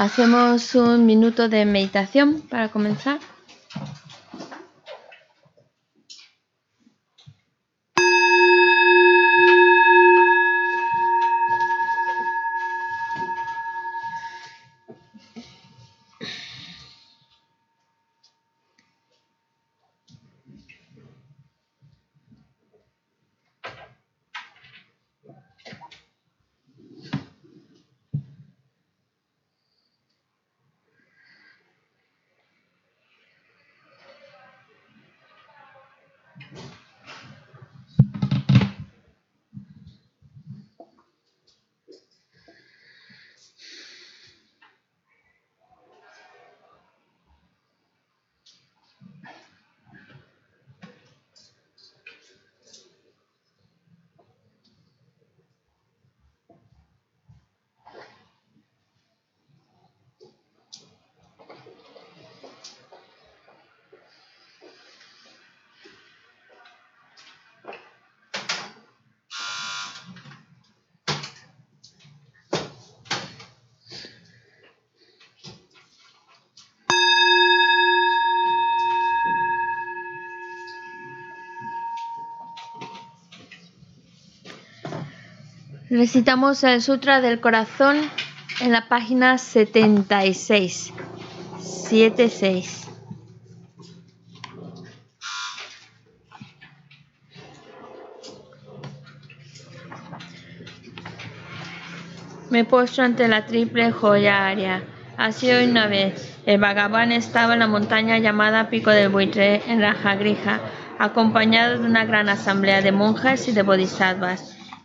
Hacemos un minuto de meditación para comenzar. Recitamos el Sutra del Corazón en la página 76. 76. Me postro ante la triple joya aria. Así hoy una vez, el Bhagavan estaba en la montaña llamada Pico del Buitre, en Rajagrija, acompañado de una gran asamblea de monjas y de bodhisattvas.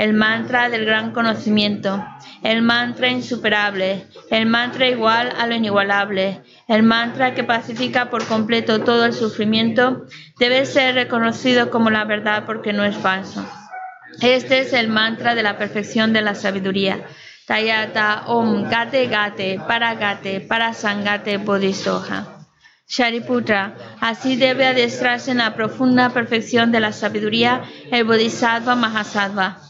el mantra del gran conocimiento, el mantra insuperable, el mantra igual a lo inigualable, el mantra que pacifica por completo todo el sufrimiento, debe ser reconocido como la verdad porque no es falso. Este es el mantra de la perfección de la sabiduría. Tayata Om Gate Gate Para Gate Para Sangate Bodhisoha. Shariputra, así debe adestrarse en la profunda perfección de la sabiduría el Bodhisattva Mahasattva.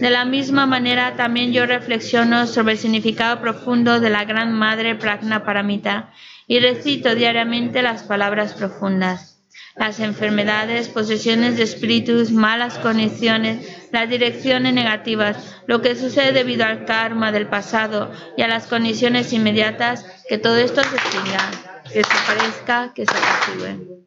De la misma manera también yo reflexiono sobre el significado profundo de la Gran Madre Pragna Paramita y recito diariamente las palabras profundas. Las enfermedades, posesiones de espíritus, malas condiciones, las direcciones negativas, lo que sucede debido al karma del pasado y a las condiciones inmediatas, que todo esto se extinga, que se parezca, que se apacigüe.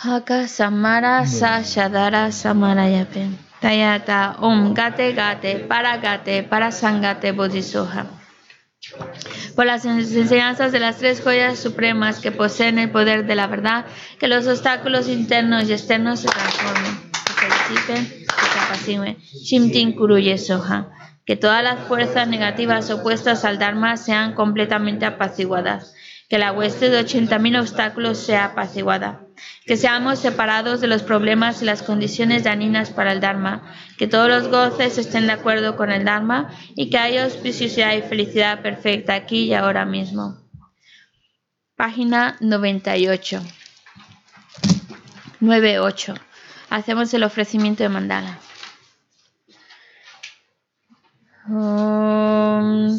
Haka Samara Sashadara Samarayape. Tayata Om Gate Gate Para Gate Para Sangate Bodhisoha. Por las enseñanzas de las tres joyas supremas que poseen el poder de la verdad, que los obstáculos internos y externos se transformen, que se disipen, apacigüen. Shimtin Kuruye Soha. Que todas las fuerzas negativas opuestas al Dharma sean completamente apaciguadas. Que la hueste de 80.000 obstáculos sea apaciguada que seamos separados de los problemas y las condiciones dañinas para el Dharma, que todos los goces estén de acuerdo con el Dharma y que haya auspiciosidad y felicidad perfecta aquí y ahora mismo. Página 98. 98. Hacemos el ofrecimiento de mandala. Om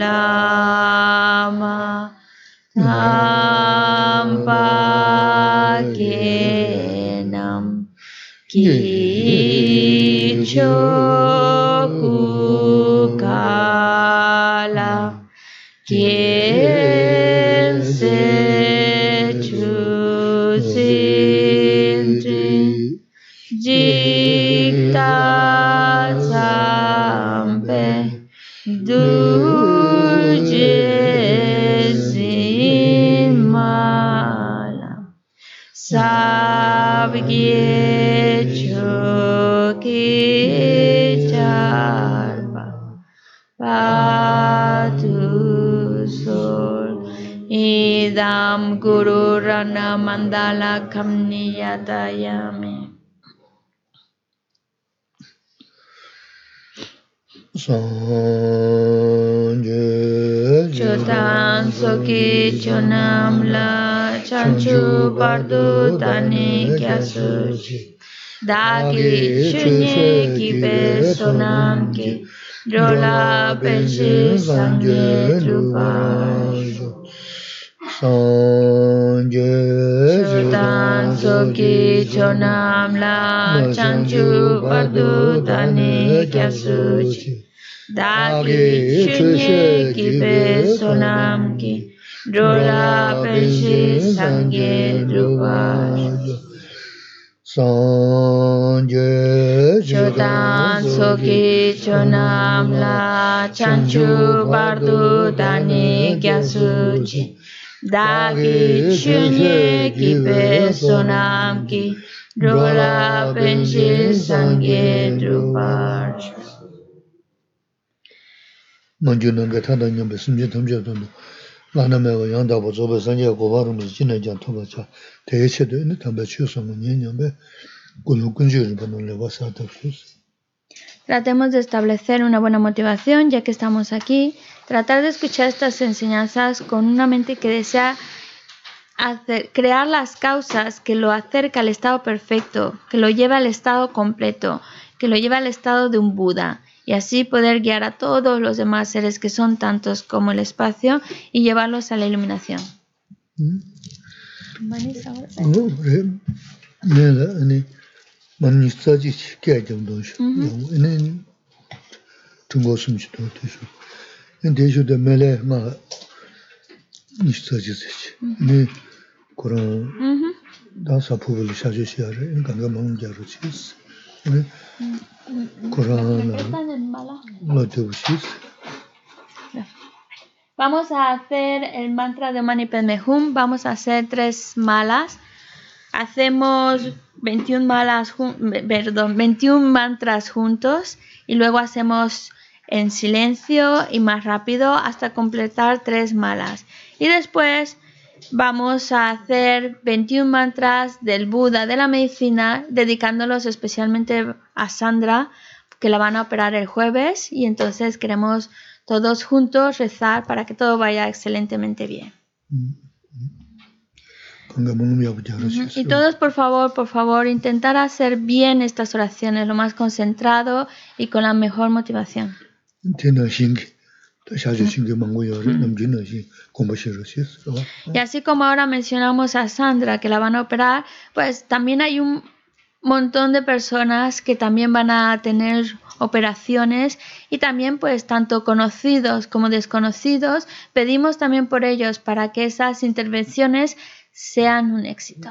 lama tampakenam kicho idam guru rana mandala kamniyatayame Chotan soki chonam la chanchu bardu tani kyasuchi Dagi chunye ki be sonam ki Drola penshi sangye trupajo Chotan soki chonam la chanchu bardu tani kyasuchi Dagi chunye ki be sonam ki Drola penshi sangye drupa Chodan soki chonam la chanchu bardu dani gyasuchi Dagi chunye ki be sonam ki Drola penshi sangye drupa manju nanga tanda nyambe simje tamje tondo lana mewa yanda bo zobe sanje goba rumu jina jan toba cha. Teye che de ne tamba chiyo somo nye nyambe. Gulu kunju riba no le wasa sus. Tratemos de establecer una buena motivación ya que estamos aquí, tratar de escuchar estas enseñanzas con una mente que desea hacer, crear las causas que lo acerca al estado perfecto, que lo lleva al estado completo, que lo lleva al estado de un Buda y así poder guiar a todos los demás seres que son tantos como el espacio y llevarlos a la iluminación. Vamos a hacer el mantra de Mani Padme Vamos a hacer tres malas. Hacemos 21 malas, perdón, 21 mantras juntos y luego hacemos en silencio y más rápido hasta completar tres malas. Y después vamos a hacer 21 mantras del Buda de la medicina, dedicándolos especialmente a Sandra, que la van a operar el jueves y entonces queremos todos juntos rezar para que todo vaya excelentemente bien. Y todos, por favor, por favor, intentar hacer bien estas oraciones lo más concentrado y con la mejor motivación. Y así como ahora mencionamos a Sandra que la van a operar, pues también hay un montón de personas que también van a tener operaciones y también pues tanto conocidos como desconocidos pedimos también por ellos para que esas intervenciones sean un éxito.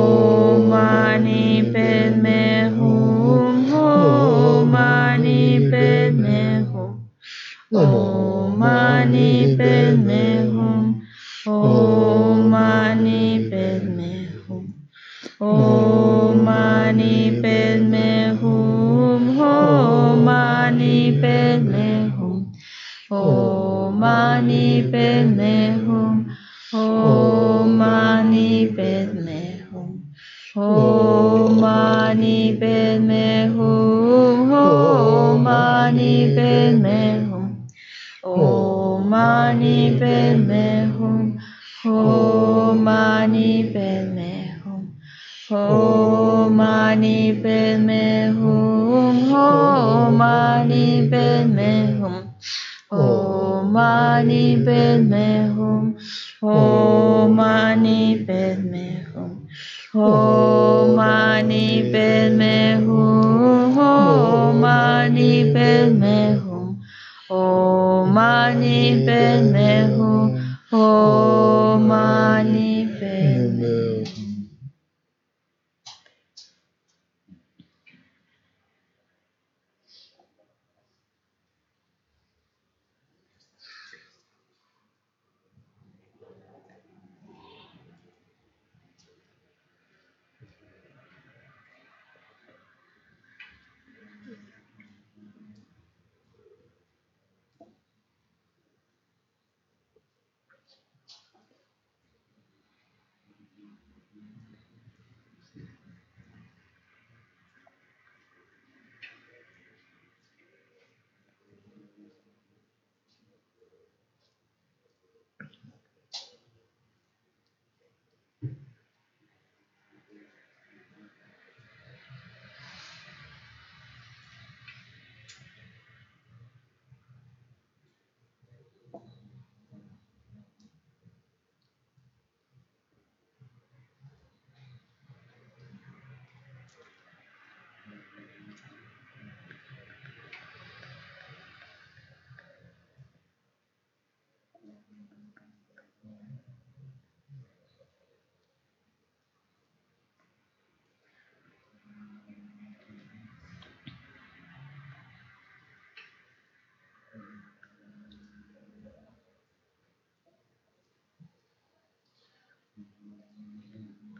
mani Padme Hum. Om mani Padme Hum. Om mani bedmehum. O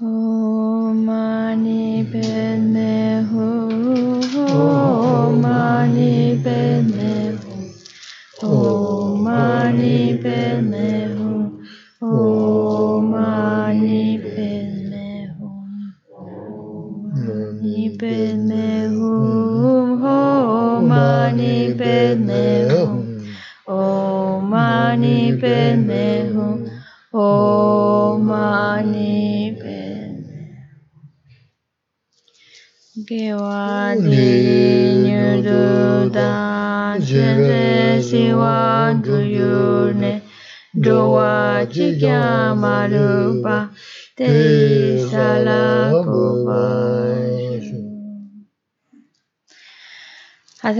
Om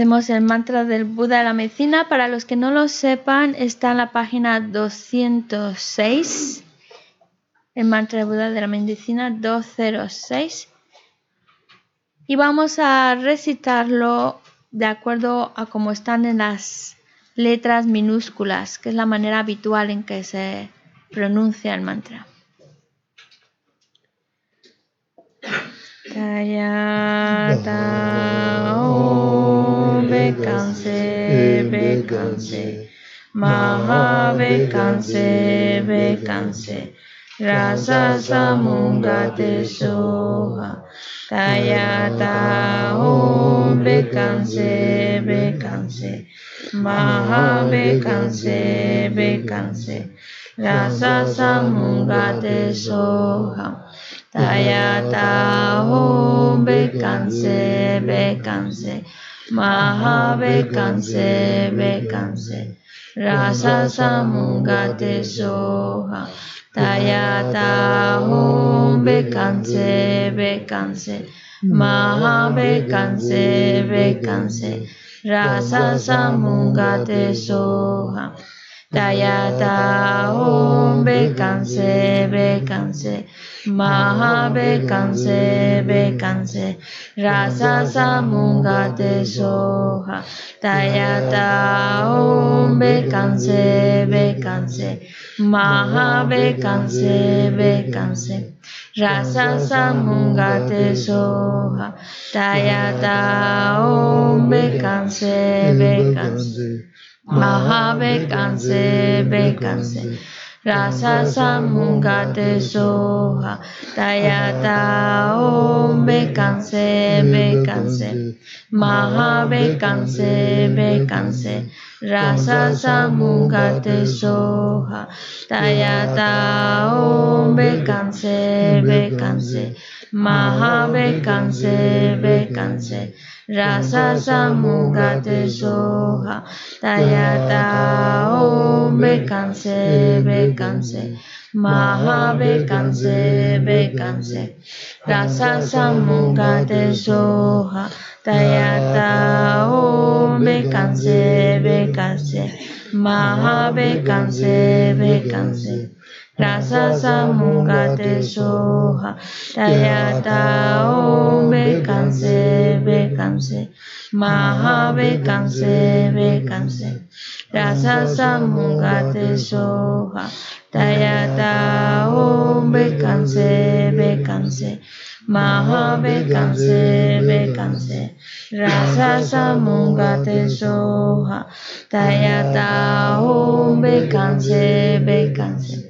El mantra del Buda de la medicina. Para los que no lo sepan, está en la página 206. El mantra del Buda de la medicina 206 y vamos a recitarlo de acuerdo a cómo están en las letras minúsculas, que es la manera habitual en que se pronuncia el mantra. Bekanse Bekanse Maha Bekanse Bekanse Rasa Samungate Soha. Tayata Om Bekanse Bekanse Maha Bekanse Bekanse Rasa Samungate Soham Tayata Om Bekanse Bekanse Maha Bekanse Bekanse Rasa Samungate Soham Tayata Om Bekanse Bekanse Maha Bekanse Bekanse Rasa Samungate Soha Tayata Om Bekanse Bekanse Maha Bekanse Bekanse Rasa Samungate Soha Tayata Om Bekanse Bekanse Maha Bekanse Bekanse Rasa Samungate Soha Tayata Om Bekanse Bekanse Maha Bekanse Rasa Samungate Soha. Tayata Om Bekanse Bekanse Maha Bekanse rasa samungate soha. Tayata om bekanse bekanse Mahabe kanse bekanse razasamuga te zoha tayata o bekanse bekanse mahabe kanse bekanse razasamuga te zoha tayata o bekanse bekanse mahabe kanse bekanse rasa samunga te soha tayata om bekanse bekanse maha bekanse bekanse rasa samungate soha tayata om bekanse bekanse maha bekanse bekanse rasa samungate soha tayata om bekanse bekanse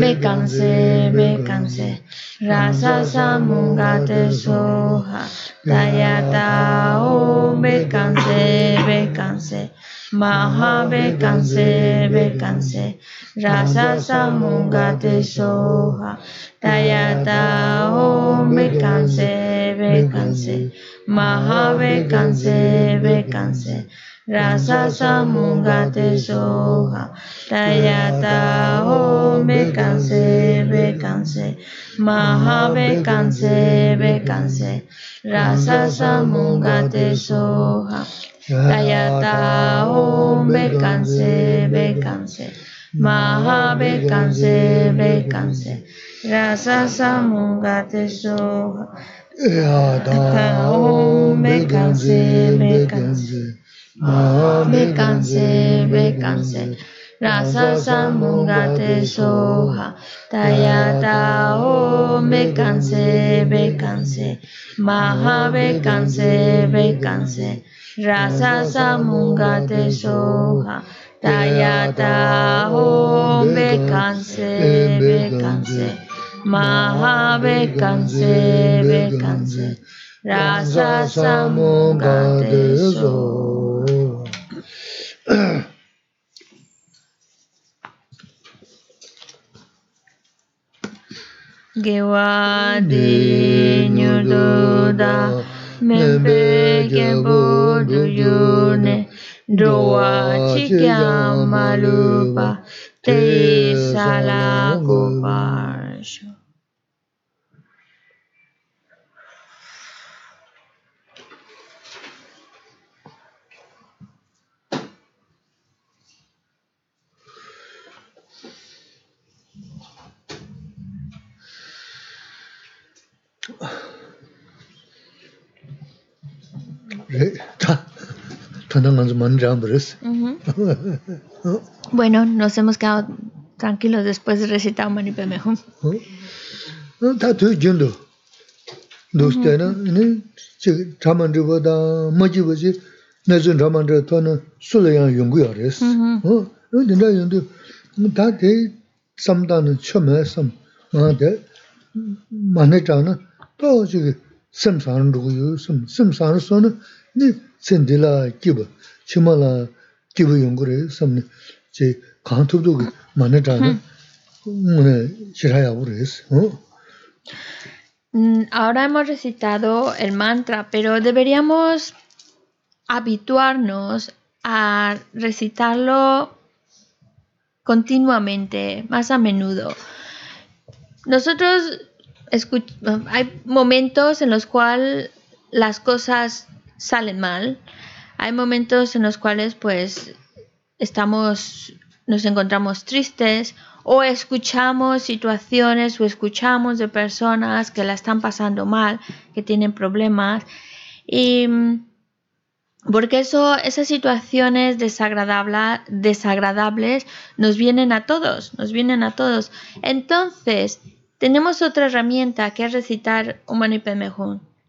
bekanse bekanse rasa samungate soha tayata om bekanse bekanse maha bekanse bekanse rasa samungate soha tayata om bekanse bekanse maha bekanse bekanse rasa samungate soha tayata om bekanse bekanse maha bekanse bekanse rasa samungate soha tayata om bekanse bekanse maha bekanse bekanse rasa samungate soha tayata om bekanse bekanse bekanse bekanse rasa samungate soha tayata om bekanse bekanse maha bekanse bekanse rasa samungate soha tayata om bekanse bekanse maha bekanse bekanse rasa samungate soha Gewa di nyududa Membe gembo duyune Doa cikya malupa Te salah kubarsho Mm-hmm. Bueno, nos hemos quedado tranquilos después de recitar Mani Pemejum. Tā tu jindu. Dostaya mm-hmm. na, chamandriwa da, majiwa si, nesun chamandriwa tuwa na sulayan yungu ya res. Mm-hmm. Dinda yundu, tā te samdana chame sam, ngā te, mani chana, tō chigi simsāna rugu yu, simsāna sōna, ni wu res. Ahora hemos recitado el mantra, pero deberíamos habituarnos a recitarlo continuamente, más a menudo. Nosotros hay momentos en los cuales las cosas salen mal, hay momentos en los cuales pues estamos, nos encontramos tristes o escuchamos situaciones o escuchamos de personas que la están pasando mal, que tienen problemas y porque eso, esas situaciones desagradables, desagradables nos vienen a todos, nos vienen a todos. Entonces, tenemos otra herramienta que es recitar un Mani.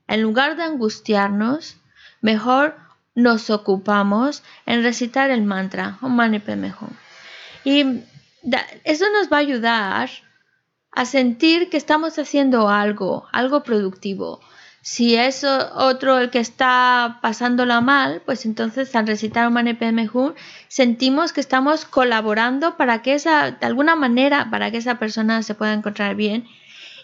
En lugar de angustiarnos, mejor nos ocupamos en recitar el mantra Om Mani Padme Hum. Y eso nos va a ayudar a sentir que estamos haciendo algo, algo productivo. Si es otro el que está pasándola mal, pues entonces al recitar un Mani Padme Hum sentimos que estamos colaborando para que esa, de alguna manera, para que esa persona se pueda encontrar bien.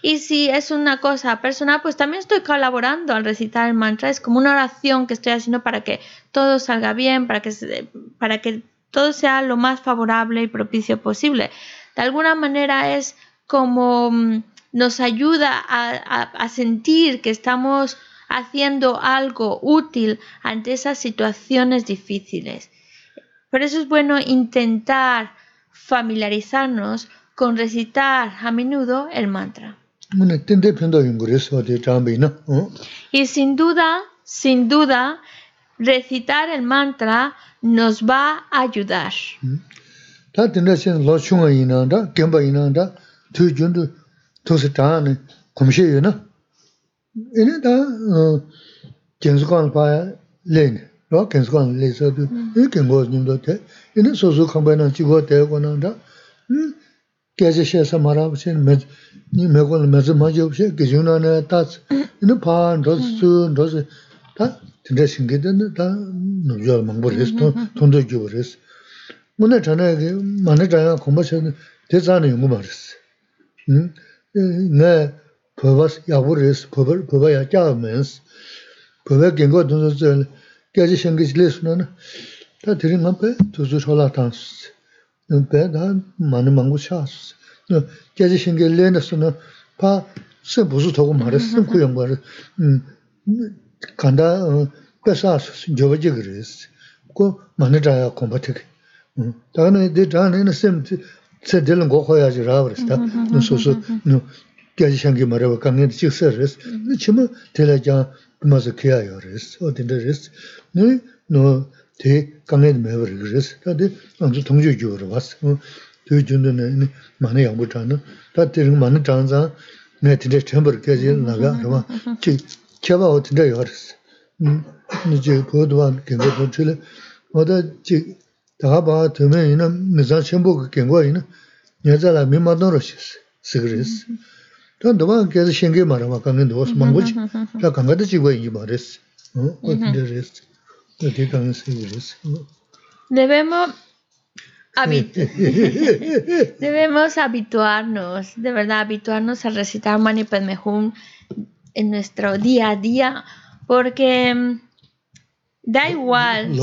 Y si es una cosa personal, pues también estoy colaborando al recitar el mantra. Es como una oración que estoy haciendo para que todo salga bien, para que, para que todo sea lo más favorable y propicio posible. De alguna manera es como mm, nos ayuda a, sentir que estamos haciendo algo útil ante esas situaciones difíciles. Por eso es bueno intentar familiarizarnos con recitar a menudo el mantra. Y sin duda, sin duda, recitar el mantra nos va a ayudar. kyaji shesa marab shen, ni mekwa la mezi majib she, gijung na na tats, ina paa, ndos su, ndos, ta tinda shingi dana, ta nubyo la mangbo res, tondo gyubo res. Muna chana, mana chana kumbha she, te zana yungu ma res. Nga phoba yabu res, phoba ya kyaa mens, phoba gengo tondo zi, kyaji shingi shile suna na, ta tiri nga pe tuzu chola tansi. 배가 많이 망고 샤스. 너 계속 신경 내는서는 파 세부수 더고 말했음 그 연구를 음 간다 회사 저거지 그랬어. 그 많이 자야 컴퓨터. 음. 다음에 내 다음에는 쌤 세들은 거 거야지 라 그랬다. 너 소소 너 계속 신경 말해 강에 직서스. 지금 대라자 맞아 개야요 그랬어. 어딘데 그랬어. 너너 tse dilan go khoya ji rawa res, ta so so gyaji shangi marawa kangen chik sar res, chima tela jang kuma sa kya yo res, o dinda res, no te kangen mewa res, ta di angzu tongju jo rawas, tu yu jundu na mani yangbu chana, ta tiring mani chana zang, nga tinda chambar gyaji naga rawa, chi kyaba o tinda yo res, ni chi kodwa genga to chile, oda chi 다가 봐 되면 이는 미자 첨부 그 경고 이는 여자라 미마도로 시그리스 또 너가 계속 신경 말아 봐 강은 너 망고지 자 강가도 지고 이 말했어 어 어떻게 됐어 Debemos, habitu debemos habituarnos, de verdad, habituarnos a recitar Mani Padme Hum en nuestro día a día, porque mm, da igual.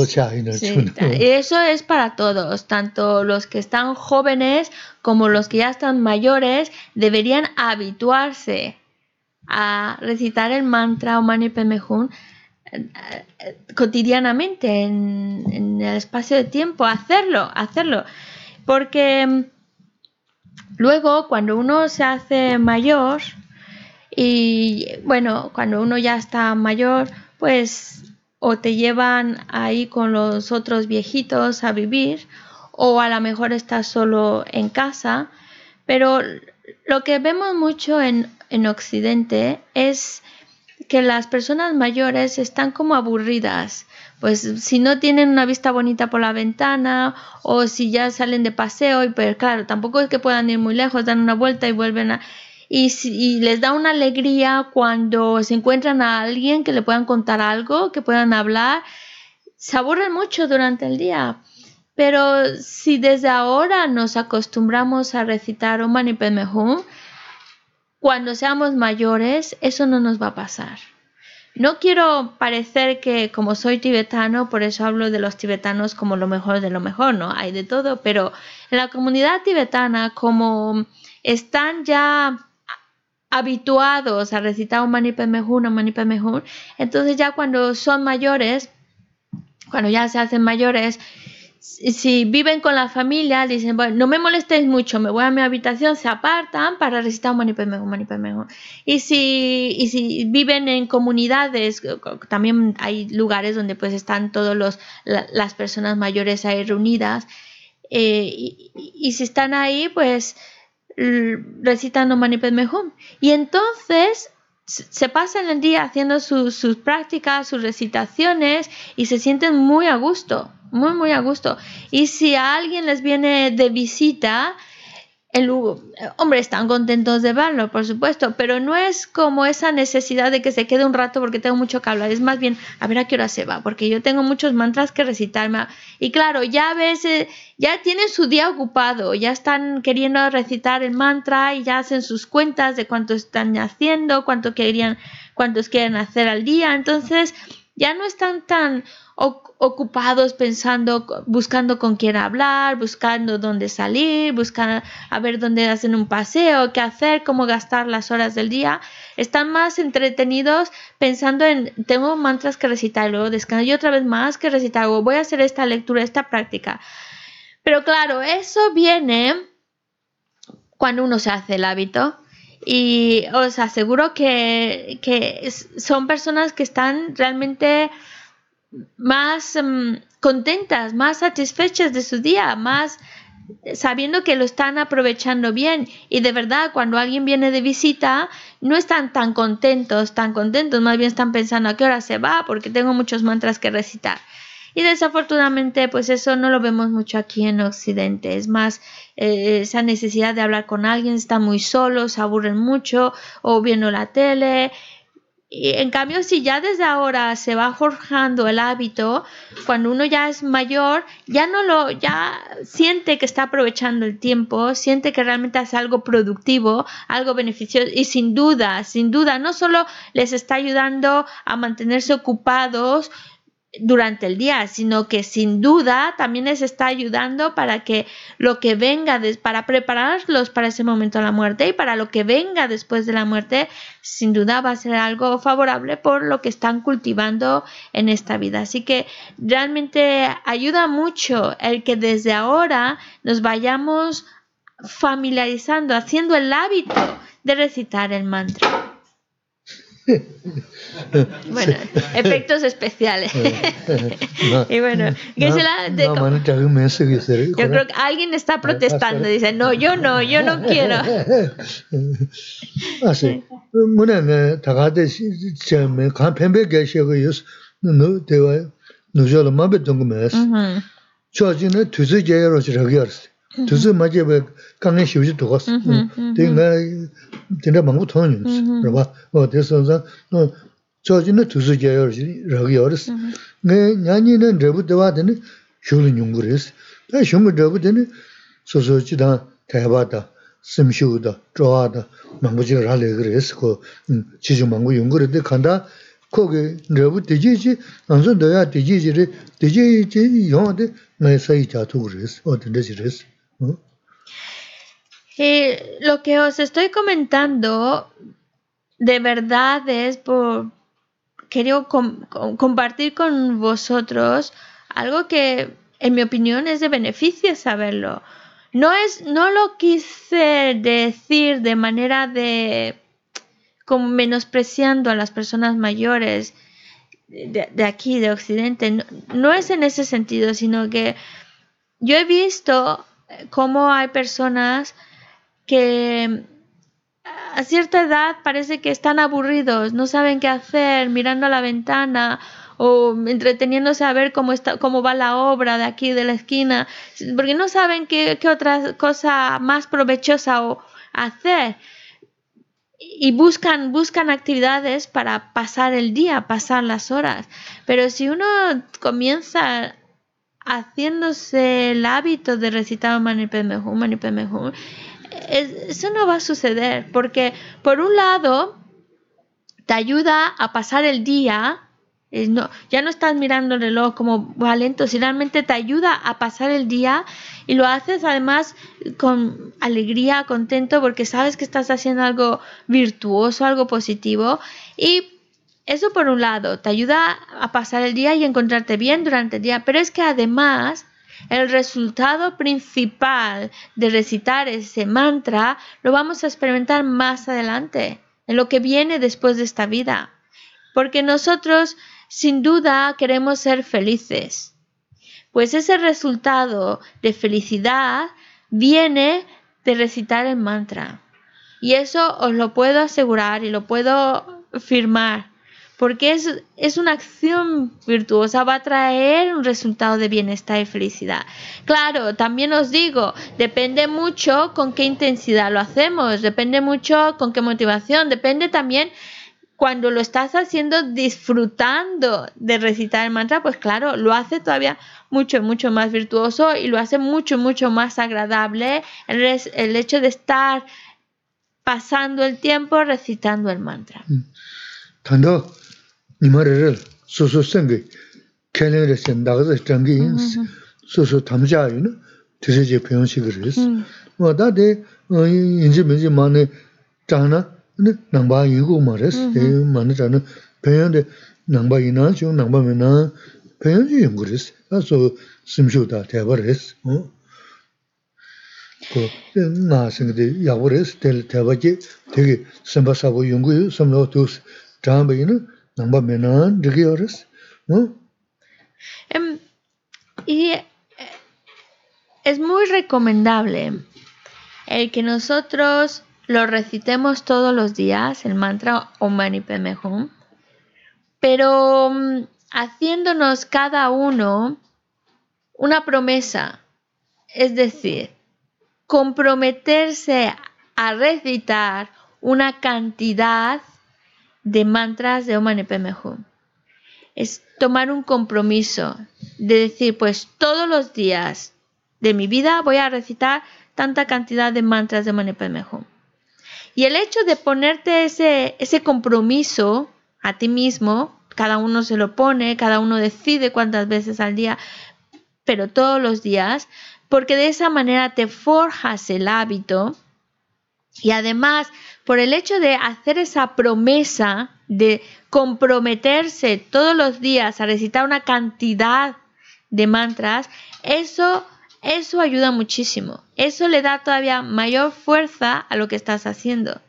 Eso es para todos, tanto los que están jóvenes como los que ya están mayores deberían habituarse a recitar el mantra o Mani Padme Hum cotidianamente en, el espacio de tiempo, hacerlo, hacerlo. Porque mm, luego cuando uno se hace mayor y bueno, cuando uno ya está mayor, pues o te llevan ahí con los otros viejitos a vivir o a lo mejor estás solo en casa. Pero lo que vemos mucho en, en Occidente es que las personas mayores están como aburridas. Pues si no tienen una vista bonita por la ventana o si ya salen de paseo, y pues claro, tampoco es que puedan ir muy lejos, dan una vuelta y vuelven a y, les da una alegría cuando se encuentran a alguien que le puedan contar algo, que puedan hablar. Se aburren mucho durante el día. Pero si desde ahora nos acostumbramos a recitar un Mani Padme Hum, cuando seamos mayores, eso no nos va a pasar. No quiero parecer que como soy tibetano, por eso hablo de los tibetanos como lo mejor de lo mejor, ¿no? Hay de todo, pero en la comunidad tibetana, como están ya habituados a recitar un Mani Padme Hum, un Mani Padme Hum, entonces ya cuando son mayores, cuando ya se hacen mayores, si viven con la familia, dicen, bueno, no me molestéis mucho, me voy a mi habitación, se apartan para recitar un Mani Padme Hum, Mani Padme Hum. Y si, y si viven en comunidades, también hay lugares donde pues están todas las personas mayores ahí reunidas, eh, y, y si están ahí, pues recitando Mani Padme Hum. Y entonces se pasan el día haciendo sus prácticas, sus recitaciones y se sienten muy a gusto, muy, muy a gusto. Y si a alguien les viene de visita, el, hombre, están contentos de verlo, por supuesto, pero no es como esa necesidad de que se quede un rato porque tengo mucho que hablar, es más bien a ver a qué hora se va, porque yo tengo muchos mantras que recitarme. Y claro, ya a veces, ya tienen su día ocupado, ya están queriendo recitar el mantra y ya hacen sus cuentas de cuánto están haciendo, cuánto querían, cuántos quieren hacer al día, entonces ya no están tan ocupados pensando, buscando con quién hablar, buscando dónde salir, buscando a ver dónde hacen un paseo, qué hacer, cómo gastar las horas del día. Están más entretenidos pensando en, tengo mantras que recitar, luego descanso y otra vez más que recitar, o voy a hacer esta lectura, esta práctica. Pero claro, eso viene cuando uno se hace el hábito. Y os aseguro que, que son personas que están realmente más em, contentas, más satisfechas de su día, más sabiendo que lo están aprovechando bien. Y de verdad cuando alguien viene de visita no están tan contentos, tan contentos, más bien están pensando a qué hora se va porque tengo muchos mantras que recitar. Y desafortunadamente pues eso no lo vemos mucho aquí en Occidente, es más eh, esa necesidad de hablar con alguien, están muy solos, se aburren mucho o viendo la tele en cambio, si ya desde ahora se va forjando el hábito, cuando uno ya es mayor, ya no lo, ya siente que está aprovechando el tiempo, siente que realmente hace algo productivo, algo beneficioso y sin duda, sin duda, no solo les está ayudando a mantenerse ocupados, durante el día, sino que sin duda también les está ayudando para que lo que venga, para prepararlos para ese momento de la muerte y para lo que venga después de la muerte, sin duda va a ser algo favorable por lo que están cultivando en esta vida. Así que realmente ayuda mucho el que desde ahora nos vayamos familiarizando, haciendo el hábito de recitar el mantra. Bueno, efectos especiales. y bueno, yo creo que alguien está protestando, dice, no, yo no, yo no quiero. así bueno, tagade se me kan pembe ge she go yus no de wa no yo lo mabe dong me es. Cho jin tu zu je 진짜 망고 통은 있어. 그러봐. 어 대선상 너 저진의 두수 계열이 라기 어렸어. 네 냐니는 저부 대화되는 쇼는 용거레스. 다 쇼무 저부 되는 소소지다 대바다 심슈다 좋아다 망고지 라레 그랬어. 그 지주 망고 용거레데 간다. 거기 저부 되지지 안선 돼야 되지지 되지지 용한테 내 사이 자투 그랬어. 어떤데 그랬어. 응? Eh, lo que os estoy comentando de verdad es por quiero compartir con vosotros algo que en mi opinión es de beneficio saberlo. No es no lo quise decir de manera de como menospreciando a las personas mayores de, aquí de occidente no es en ese sentido sino que yo he visto cómo hay personas que a cierta edad parece que están aburridos, no saben qué hacer, mirando a la ventana o entreteniéndose a ver cómo está, cómo va la obra de aquí de la esquina, porque no saben qué, otra cosa más provechosa o hacer. Y buscan, buscan actividades para pasar el día, pasar las horas. Pero si uno comienza haciéndose el hábito de recitar Mani Padme Hum, Mani Padme Hum, eso no va a suceder porque por un lado te ayuda a pasar el día, eh, no, ya no estás mirando el reloj como va lento, si realmente te ayuda a pasar el día y lo haces además con alegría, contento porque sabes que estás haciendo algo virtuoso, algo positivo y eso por un lado te ayuda a pasar el día y encontrarte bien durante el día, pero es que además el resultado principal de recitar ese mantra lo vamos a experimentar más adelante, en lo que viene después de esta vida. Porque nosotros sin duda queremos ser felices. Pues ese resultado de felicidad viene de recitar el mantra. Y eso os lo puedo asegurar y lo puedo firmar. Porque es, es una acción virtuosa, va a traer un resultado de bienestar y felicidad. Claro, también os digo, depende mucho con qué intensidad lo hacemos, depende mucho con qué motivación, depende también cuando lo estás haciendo disfrutando de recitar el mantra, pues claro, lo hace todavía mucho, mucho más virtuoso y lo hace mucho, mucho más agradable el, hecho de estar pasando el tiempo recitando el mantra. Mm. 니머를 수수 생기 캐내를 쓴다고 전기 수수 담자이는 드세제 표현식을 했어. 뭐다데 인지 뭔지 많이 자나 근데 남바 이고 말했어. 많이 자는 배현데 남바 이나 좀 남바면은 배현지 연구했어. 그래서 심쇼다 대버했어. 어. 그 나생데 야버했을 때 대버지 되게 선바사고 연구 선로 도스 담배는 Em, y eh, es muy recomendable el que nosotros lo recitemos todos los días, el mantra Om Mani Padme Hum, pero mm, haciéndonos cada uno una promesa, es decir, comprometerse a recitar una cantidad de mantras de Om Mani Padme Es tomar un compromiso de decir, pues todos los días de mi vida voy a recitar tanta cantidad de mantras de Om Mani Padme Y el hecho de ponerte ese, ese compromiso a ti mismo, cada uno se lo pone, cada uno decide cuántas veces al día, pero todos los días, porque de esa manera te forjas el hábito y además por el hecho de hacer esa promesa de comprometerse todos los días a recitar una cantidad de mantras, eso, eso ayuda muchísimo. Eso le da todavía mayor fuerza a lo que estás haciendo.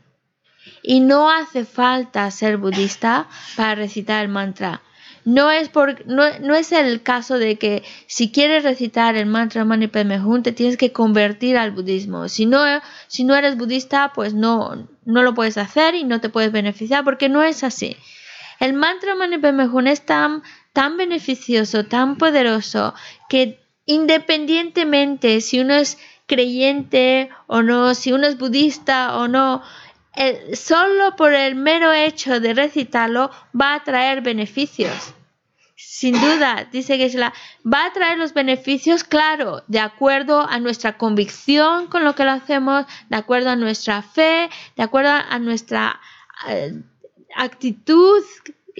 Y no hace falta ser budista para recitar el mantra. No es, por, no, es el caso de que si quieres recitar el mantra Mani Padme Hum te tienes que convertir al budismo. Si no, si no eres budista, pues no, no lo puedes hacer y no te puedes beneficiar porque no es así. El mantra Mani Padme Hum es tan, tan beneficioso, tan poderoso que independientemente si uno es creyente o no, si uno es budista o no, solo por el mero hecho de recitarlo va a traer beneficios. Sin duda, dice que va a traer los beneficios, claro, de acuerdo a nuestra convicción con lo que lo hacemos, de acuerdo a nuestra fe, de acuerdo a nuestra eh, actitud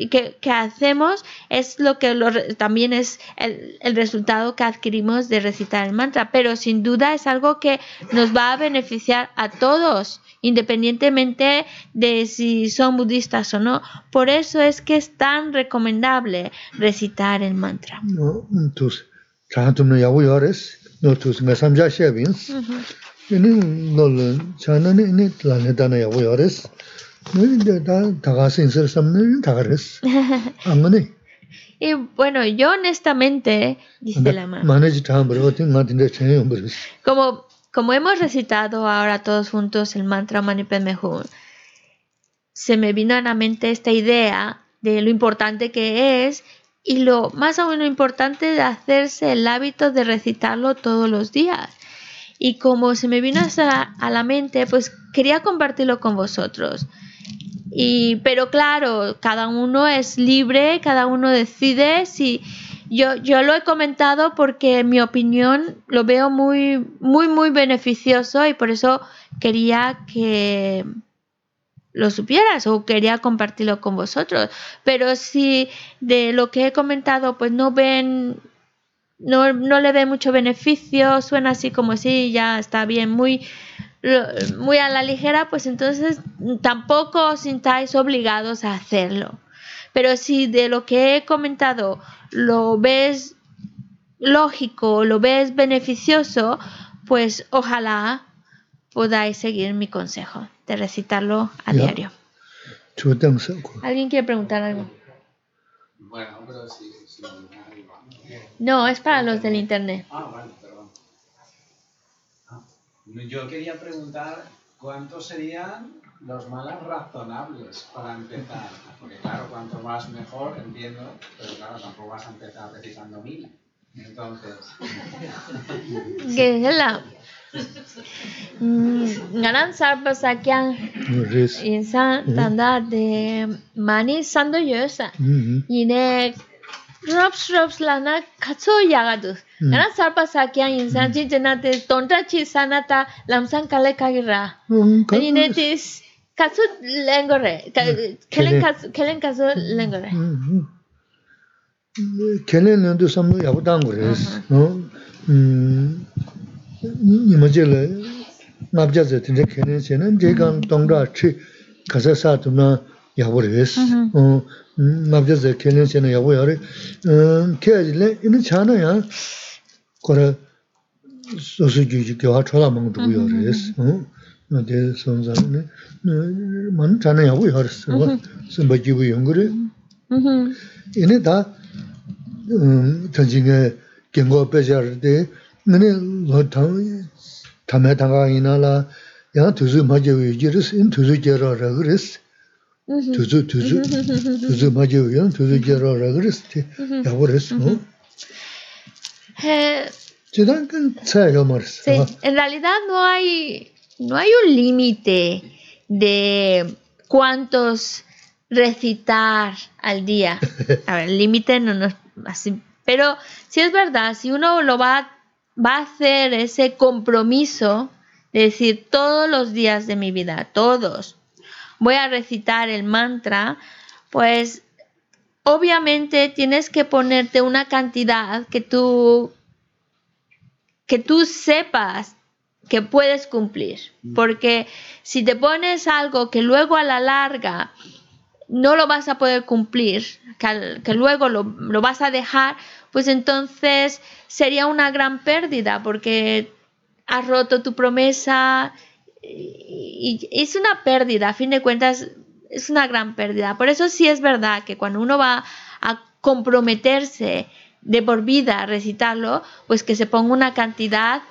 que, que, hacemos, es lo que también es el, el resultado que adquirimos de recitar el mantra. Pero sin duda es algo que nos va a beneficiar a todos independientemente de si son budistas o no. Por eso es que es tan recomendable recitar el mantra. Tagares. Amane. Y bueno, yo honestamente, dice la mamá. Como como hemos recitado ahora todos juntos el mantra Mani Padme se me vino a la mente esta idea de lo importante que es y lo más aún importante de hacerse el hábito de recitarlo todos los días. Y como se me vino a la mente, pues quería compartirlo con vosotros. Y, pero claro, cada uno es libre, cada uno decide si, yo, yo lo he comentado porque en mi opinión lo veo muy, muy, muy beneficioso y por eso quería que lo supieras o quería compartirlo con vosotros. Pero si de lo que he comentado pues no ven, no, no le ven mucho beneficio, suena así como si ya está bien, muy, muy a la ligera, pues entonces tampoco os sintáis obligados a hacerlo. Pero si de lo que he comentado lo ves lógico, lo ves beneficioso, pues ojalá podáis seguir mi consejo de recitarlo a diario. ¿Alguien quiere preguntar algo? Bueno, pero si, No, es para los del internet. Ah, vale, perdón. Ah, yo quería preguntar cuántos serían los malas razonables para empezar. Porque claro, cuanto más mejor, entiendo, pero claro, tampoco vas a empezar recitando mil. Entonces... Que es la... Ngaran sarpa sakyan res insan tanda de mani sando yosa. Yine drops drops lana katso yagadu. Ngaran sarpa sakyan insan chi jana te tonta chi sanata lamsan kale kagira. Yine tis katsu lengo re, kelen katsu, kelen katsu lengo re. Kelen nendo samlo yabu dango res, no? Nima je le, nabja ze tinte kelen che na, je kan tongda chi kasa sato na yabu res. Nabja ze kelen che na yabu yare. Kaya je le, ina chana ya, kora sosu gyuji gyawa chola mangu dhugu yore res. 데 손자네 만 자네 하고 하랬어 선바 기부 연구를 음 얘네 다 전진의 경고 배자르데 너네 로탕 담에 당강이나라 야 두즈 맞게 위지르스 인 두즈 제라라 그랬어 두즈 두즈 두즈 맞게 위한 두즈 제라라 그랬어 야 그랬어 해 제단 그 차이가 말했어 en realidad no hay no hay un límite de cuántos recitar al día. A ver, el límite no nos así, pero sí es verdad, si uno lo va, va a hacer ese compromiso de decir todos los días de mi vida, todos, voy a recitar el mantra, pues obviamente tienes que ponerte una cantidad que tú que tú sepas que puedes cumplir. Porque si te pones algo que luego a la larga no lo vas a poder cumplir, que luego lo, lo vas a dejar, pues entonces sería una gran pérdida porque has roto tu promesa y, y es una pérdida, a fin de cuentas es una gran pérdida. Por eso sí es verdad que cuando uno va a comprometerse de por vida a recitarlo, pues que se ponga una cantidad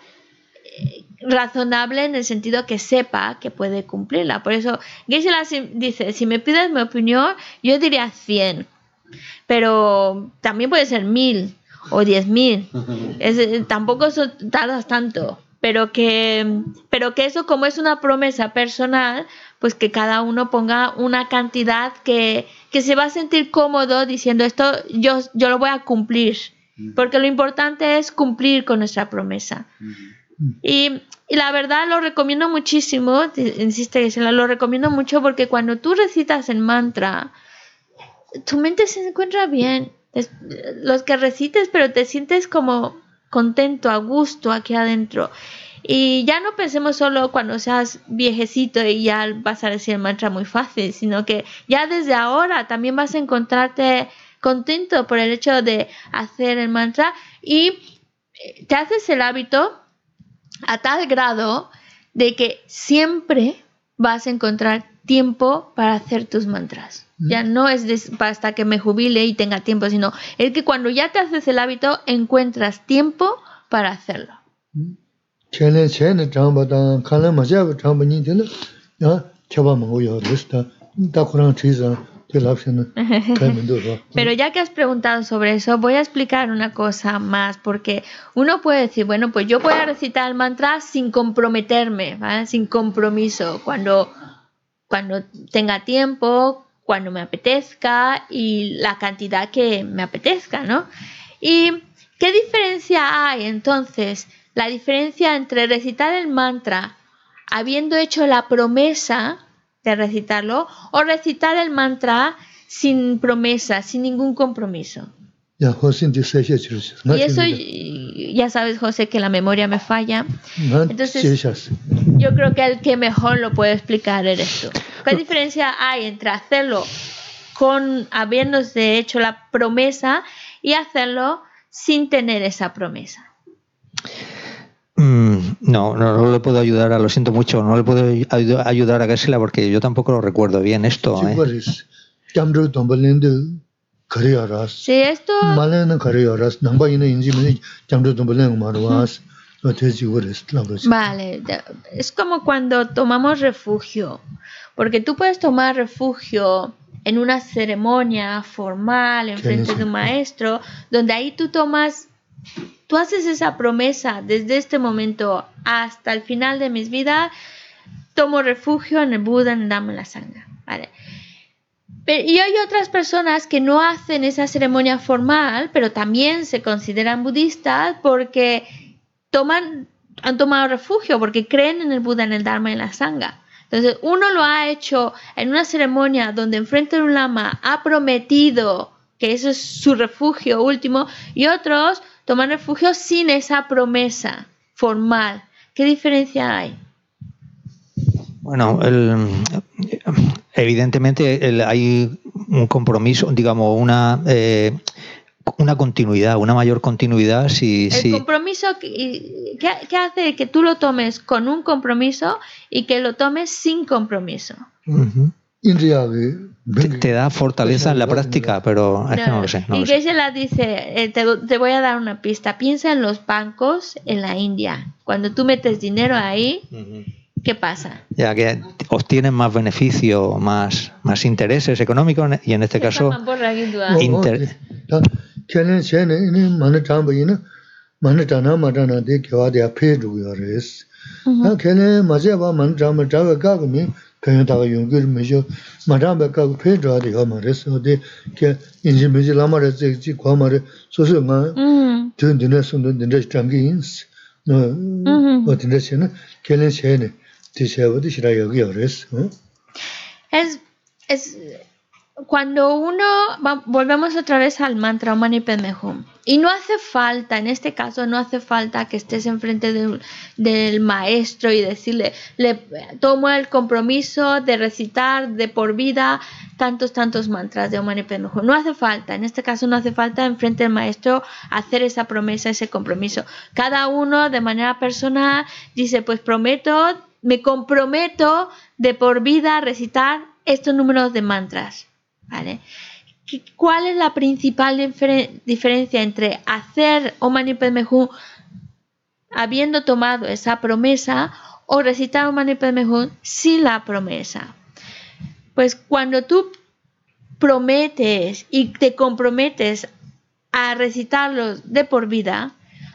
eh, razonable en el sentido que sepa que puede cumplirla. Por eso Geshe-la si- dice, si me pides mi opinión, yo diría 100, pero también puede ser 1000 o 10000. Es, eh, tampoco eso tardas tanto, pero que, pero que eso como es una promesa personal, pues que cada uno ponga una cantidad que, que se va a sentir cómodo diciendo esto yo, yo lo voy a cumplir, porque lo importante es cumplir con nuestra promesa. Y, y la verdad lo recomiendo muchísimo, te- insiste Gisela, lo recomiendo mucho porque cuando tú recitas el mantra, tu mente se encuentra bien. Los que recites, pero te sientes como contento, a gusto aquí adentro. Y ya no pensemos solo cuando seas viejecito y ya vas a decir el mantra muy fácil, sino que ya desde ahora también vas a encontrarte contento por el hecho de hacer el mantra y te haces el hábito a tal grado de que siempre vas a encontrar tiempo para hacer tus mantras. Ya no es hasta que me jubile y tenga tiempo, sino es que cuando ya te haces el hábito encuentras tiempo para hacerlo. Pero ya que has preguntado sobre eso, voy a explicar una cosa más, porque uno puede decir, bueno, pues yo voy a recitar el mantra sin comprometerme, ¿vale? sin compromiso, cuando, cuando tenga tiempo, cuando me apetezca y la cantidad que me apetezca, ¿no? ¿Y qué diferencia hay entonces? La diferencia entre recitar el mantra habiendo hecho la promesa de recitarlo o recitar el mantra sin promesa, sin ningún compromiso. ya Y eso ya sabes, José, que la memoria me falla. Entonces- Yo creo que el que mejor lo puede explicar eres tú. ¿Qué diferencia hay entre hacerlo con habiéndose hecho la promesa y hacerlo sin tener esa promesa? Mm, no, no, no le puedo ayudar, a, lo siento mucho, no le puedo ayu- ayudar a Gersela porque yo tampoco lo recuerdo bien esto. ¿eh? Si esto, ma len na kare ya ras nang ba yin yin ji me jam ro dong ba len ma ro was o te chigo res labro chi Vale, es como cuando tomamos refugio, porque tú puedes tomar refugio en una ceremonia formal, en frente de un maestro, donde ahí tú tomas, tú haces esa promesa desde este momento hasta el final de mis vidas, tomo refugio en el Buda, en el Dhamma, en la Sangha. Y hay otras personas que no hacen esa ceremonia formal, pero también se consideran budistas porque toman, han tomado refugio, porque creen en el Buda, en el Dharma y en la Sangha. Entonces, uno lo ha hecho en una ceremonia donde enfrente de un lama ha prometido que eso es su refugio último, y otros toman refugio sin esa promesa formal. ¿Qué diferencia hay? Bueno, el- evidentemente el- hay un compromiso, digamos, una, eh, una continuidad, una mayor continuidad si... El si compromiso, que- ¿qué, qué hace que tú lo tomes con un compromiso y que lo tomes sin compromiso? Indriya ge te, te da fortaleza en la práctica, pero es que no lo sé. No y lo sé. Geshe-la dice, eh, te, te voy a dar una pista, piensa en los bancos en la India. Cuando tú metes dinero ahí. ¿qué pasa? Ya que obtienen más beneficio, más, más intereses económicos y en este caso... Ah. Inter- ta kenen kanyo daga yungyur mishio maramba kaku pen chwa di kama res odi kia inji miji lama res zi kwa ma re susu nga tun dina sundu dina changi ins o dina che na kelen che ne di che wadi shirayagu ya res As, as cuando uno, volvemos otra vez al mantra Mani Padme Hum. Y no hace falta, en este caso, no hace falta que estés enfrente de- del maestro y decirle, le tomo el compromiso de recitar de por vida tantos, tantos mantras de Om Padme Hum. No hace falta, en este caso no hace falta enfrente del maestro hacer esa promesa, ese compromiso. Cada uno de manera personal dice, pues prometo, me comprometo de por vida a recitar estos números de mantras. ¿Vale? ¿Qué- ¿Cuál es la principal difere- diferencia entre hacer Om Mani Padme Hum habiendo tomado esa promesa o recitar Om Mani Padme Hum sin la promesa? Pues cuando tú prometes y te comprometes a recitarlos de por vida,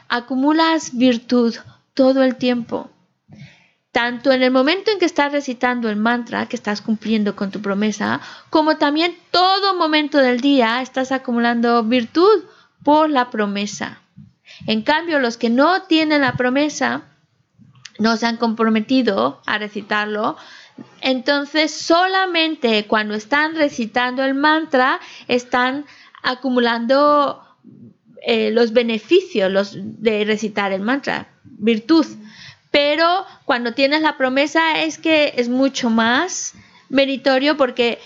acumulas virtud todo el tiempo tanto en el momento en que estás recitando el mantra, que estás cumpliendo con tu promesa, como también todo momento del día estás acumulando virtud por la promesa. En cambio, los que no tienen la promesa, no se han comprometido a recitarlo, entonces solamente cuando están recitando el mantra están acumulando eh, los beneficios de recitar el mantra, virtud. Pero cuando tienes la promesa es que es mucho más meritorio porque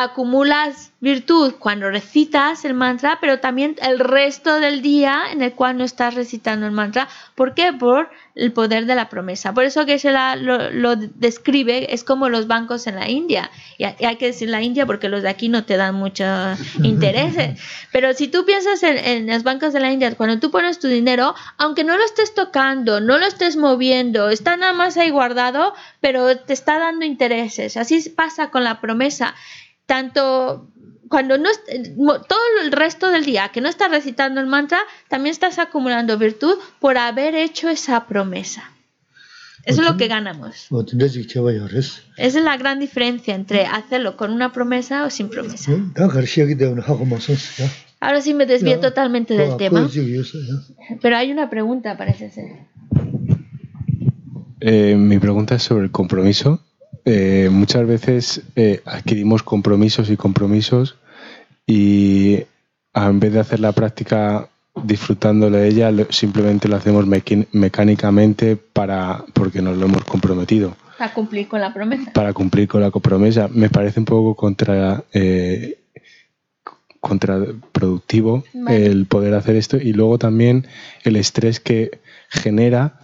acumulas virtud cuando recitas el mantra, pero también el resto del día en el cual no estás recitando el mantra. ¿Por qué? Por el poder de la promesa. Por eso que se la, lo, lo describe, es como los bancos en la India. Y hay, hay que decir la India porque los de aquí no te dan mucho interés. Pero si tú piensas en, en los bancos de la India, cuando tú pones tu dinero, aunque no lo estés tocando, no lo estés moviendo, está nada más ahí guardado, pero te está dando intereses. Así pasa con la promesa tanto cuando no est- mo- todo el resto del día que no estás recitando el mantra, también estás acumulando virtud por haber hecho esa promesa. Eso es lo que ganamos. Esa es la gran diferencia entre hacerlo con una promesa o sin promesa. ya Ahora sí me desvío totalmente del tema, pero hay una pregunta, parece ser. Eh, mi pregunta es sobre el compromiso. Eh, muchas veces eh, adquirimos compromisos y compromisos y en vez de hacer la práctica disfrutando de ella, simplemente lo hacemos mecánicamente para, porque nos lo hemos comprometido, A cumplir con la promesa. para cumplir con la promesa. Me parece un poco contra, eh, contraproductivo Vale. el poder hacer esto y luego también el estrés que genera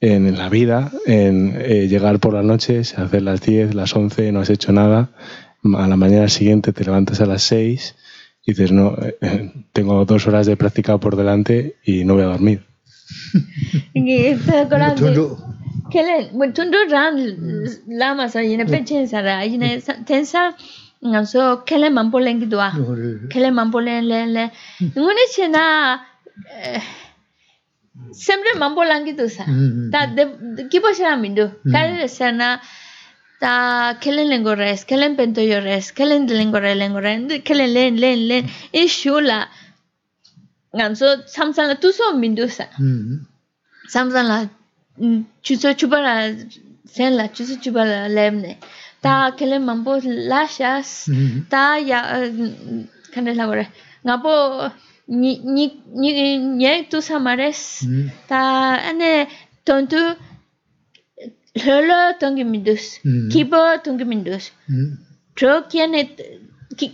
en la vida, en eh, llegar por las noches, hacer las 10, las 11, no has hecho nada, a la mañana siguiente te levantas a las 6 y dices, no, eh, tengo dos horas de práctica por delante y no voy a dormir. la Tundu. ran lama sa yine pechen sa ra yine tensa ngam so kele mampo lengi dwa kele mampo len len len ngone chena sempre mambo langi tu sa. Mm, mm, ta mm. de kipo sera mindu. Kare sa na ta kelen lengo res kelen pento yo res kelen lengo re lengo re kelen len len len. E shula la so samsan la tu so mindu sa. Samsan la chuso chupa la sen la chuso chupa la lemne ta kelen mambo la shas ta ya kane la gore ngapo に、に、に、に、とさまです。た、あね、とんと、lolo hmm. tunggimindus, hmm. kibo tunggimindus, hmm. tro kiane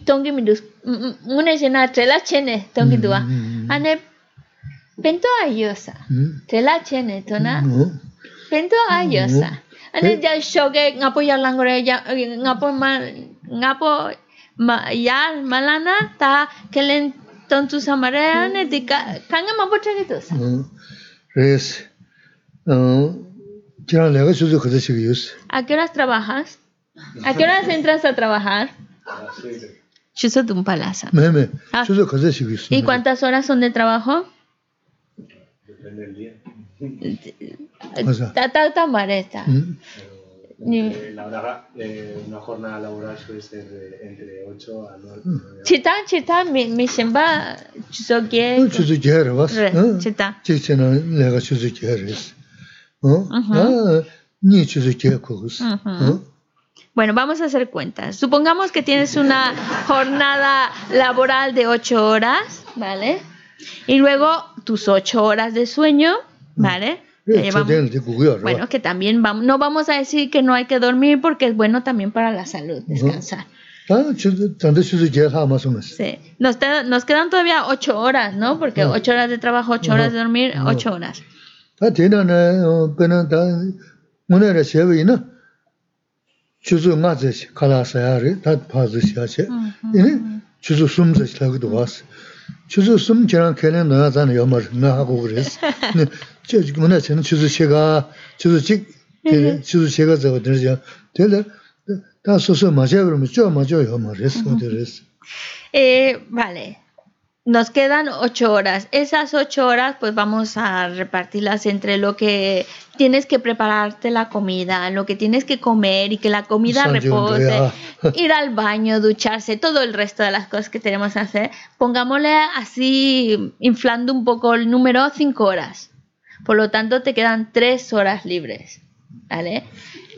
tunggimindus, mune sena trela chene tunggidua, ane pento ayosa, trela chene tona, pento ayosa, ane ja shoge ngapo ya langore ya ngapo ma ngapo ma ya malana ta kelen tanto samarayane de kanga a qué horas trabajas a qué horas entras a trabajar y cuántas horas son de trabajo depende del día Tata tamareta. Eh, la hora, eh, una jornada laboral suele ser eh, entre 8 a 9. Chita, chita, mi, mi shenba, chusokie. No, chusokie, ¿vas? Chita. Chita, no, lega chusokie, ¿es? Ah, ni chusokie, ¿cos? Bueno, vamos a hacer cuentas. Supongamos que tienes una jornada laboral de 8 horas, ¿vale? Y luego tus 8 horas de sueño, ¿vale? Eh, bueno, es que también vamos, no vamos a decir que no hay que dormir porque es bueno también para la salud descansar. Sí. Nos, te, nos quedan todavía ocho horas, ¿no? Porque ocho horas de trabajo, ocho horas de dormir, ocho horas. Uh -huh. 나네. 어, 그는 다 문에라 세베이나 주소 맞지 칼라사야리 다 파즈시야체. 이네 주소 숨지 타기도 왔어. 주소 숨 지난 걔는 너가 자는 여말 나 하고 그랬어. 네. 저 문에 저는 주소 제가 주소 직 주소 제가 저거 들죠. 되래. 다 소소 맞아 그러면 저 맞아요 말했어. 그랬어. Eh, vale. Nos quedan ocho horas. Esas ocho horas, pues vamos a repartirlas entre lo que tienes que prepararte la comida, lo que tienes que comer y que la comida repose, ir al baño, ducharse, todo el resto de las cosas que tenemos que hacer. Pongámosle así, inflando un poco el número, cinco horas. Por lo tanto, te quedan tres horas libres. ¿Vale?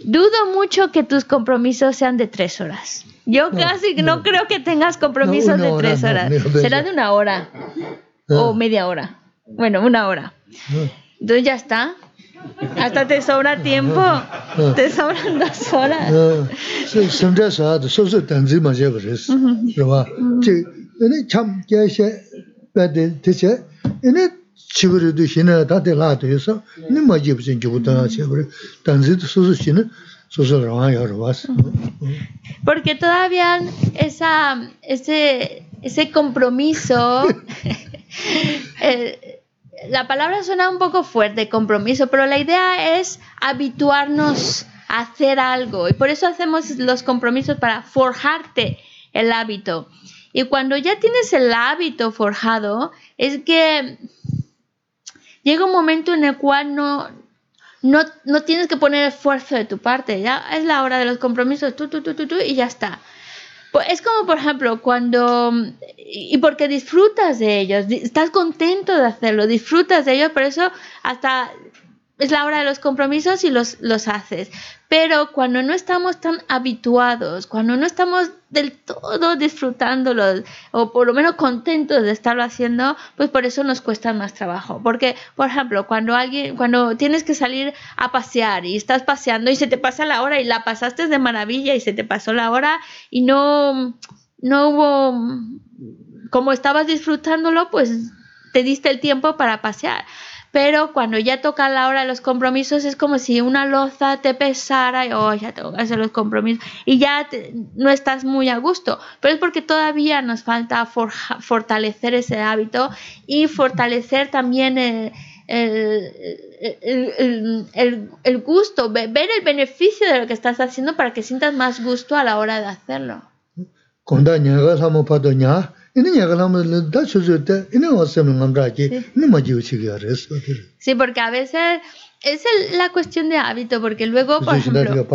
Dudo mucho que tus compromisos sean de tres horas. Yo No, casi no, no. creo que tengas compromisos de tres horas. Será de una hora Ah. o media hora. Bueno, una hora. 어. Entonces ya está. Hasta te sobra tiempo. Te sobran dos horas sus Porque todavía esa, ese, ese compromiso, eh, la palabra suena un poco fuerte, compromiso, pero la idea es habituarnos a hacer algo y por eso hacemos los compromisos para forjarte el hábito. Y cuando ya tienes el hábito forjado, es que llega un momento en el cual no, no, no tienes que poner esfuerzo de tu parte, ya es la hora de los compromisos, tú, tú, tú, tú, tú, y ya está. Pues es como, por ejemplo, cuando... Y porque disfrutas de ellos, estás contento de hacerlo, disfrutas de ellos, por eso hasta es la hora de los compromisos y los, los haces. Pero cuando no estamos tan habituados, cuando no estamos del todo disfrutándolos, o por lo menos contentos de estarlo haciendo, pues por eso nos cuesta más trabajo. Porque, por ejemplo, cuando alguien, cuando tienes que salir a pasear y estás paseando y se te pasa la hora y la pasaste de maravilla y se te pasó la hora y no, no hubo, como estabas disfrutándolo, pues te diste el tiempo para pasear. Pero cuando ya toca la hora de los compromisos es como si una loza te pesara y oh, ya tengo que hacer los compromisos y ya te- no estás muy a gusto. Pero es porque todavía nos falta forja- fortalecer ese hábito y fortalecer también el, el- el- el- gusto, ve- ver el beneficio de lo que estás haciendo para que sientas más gusto a la hora de hacerlo. Sí. porque a veces es la cuestión de hábito, porque luego, por ejemplo,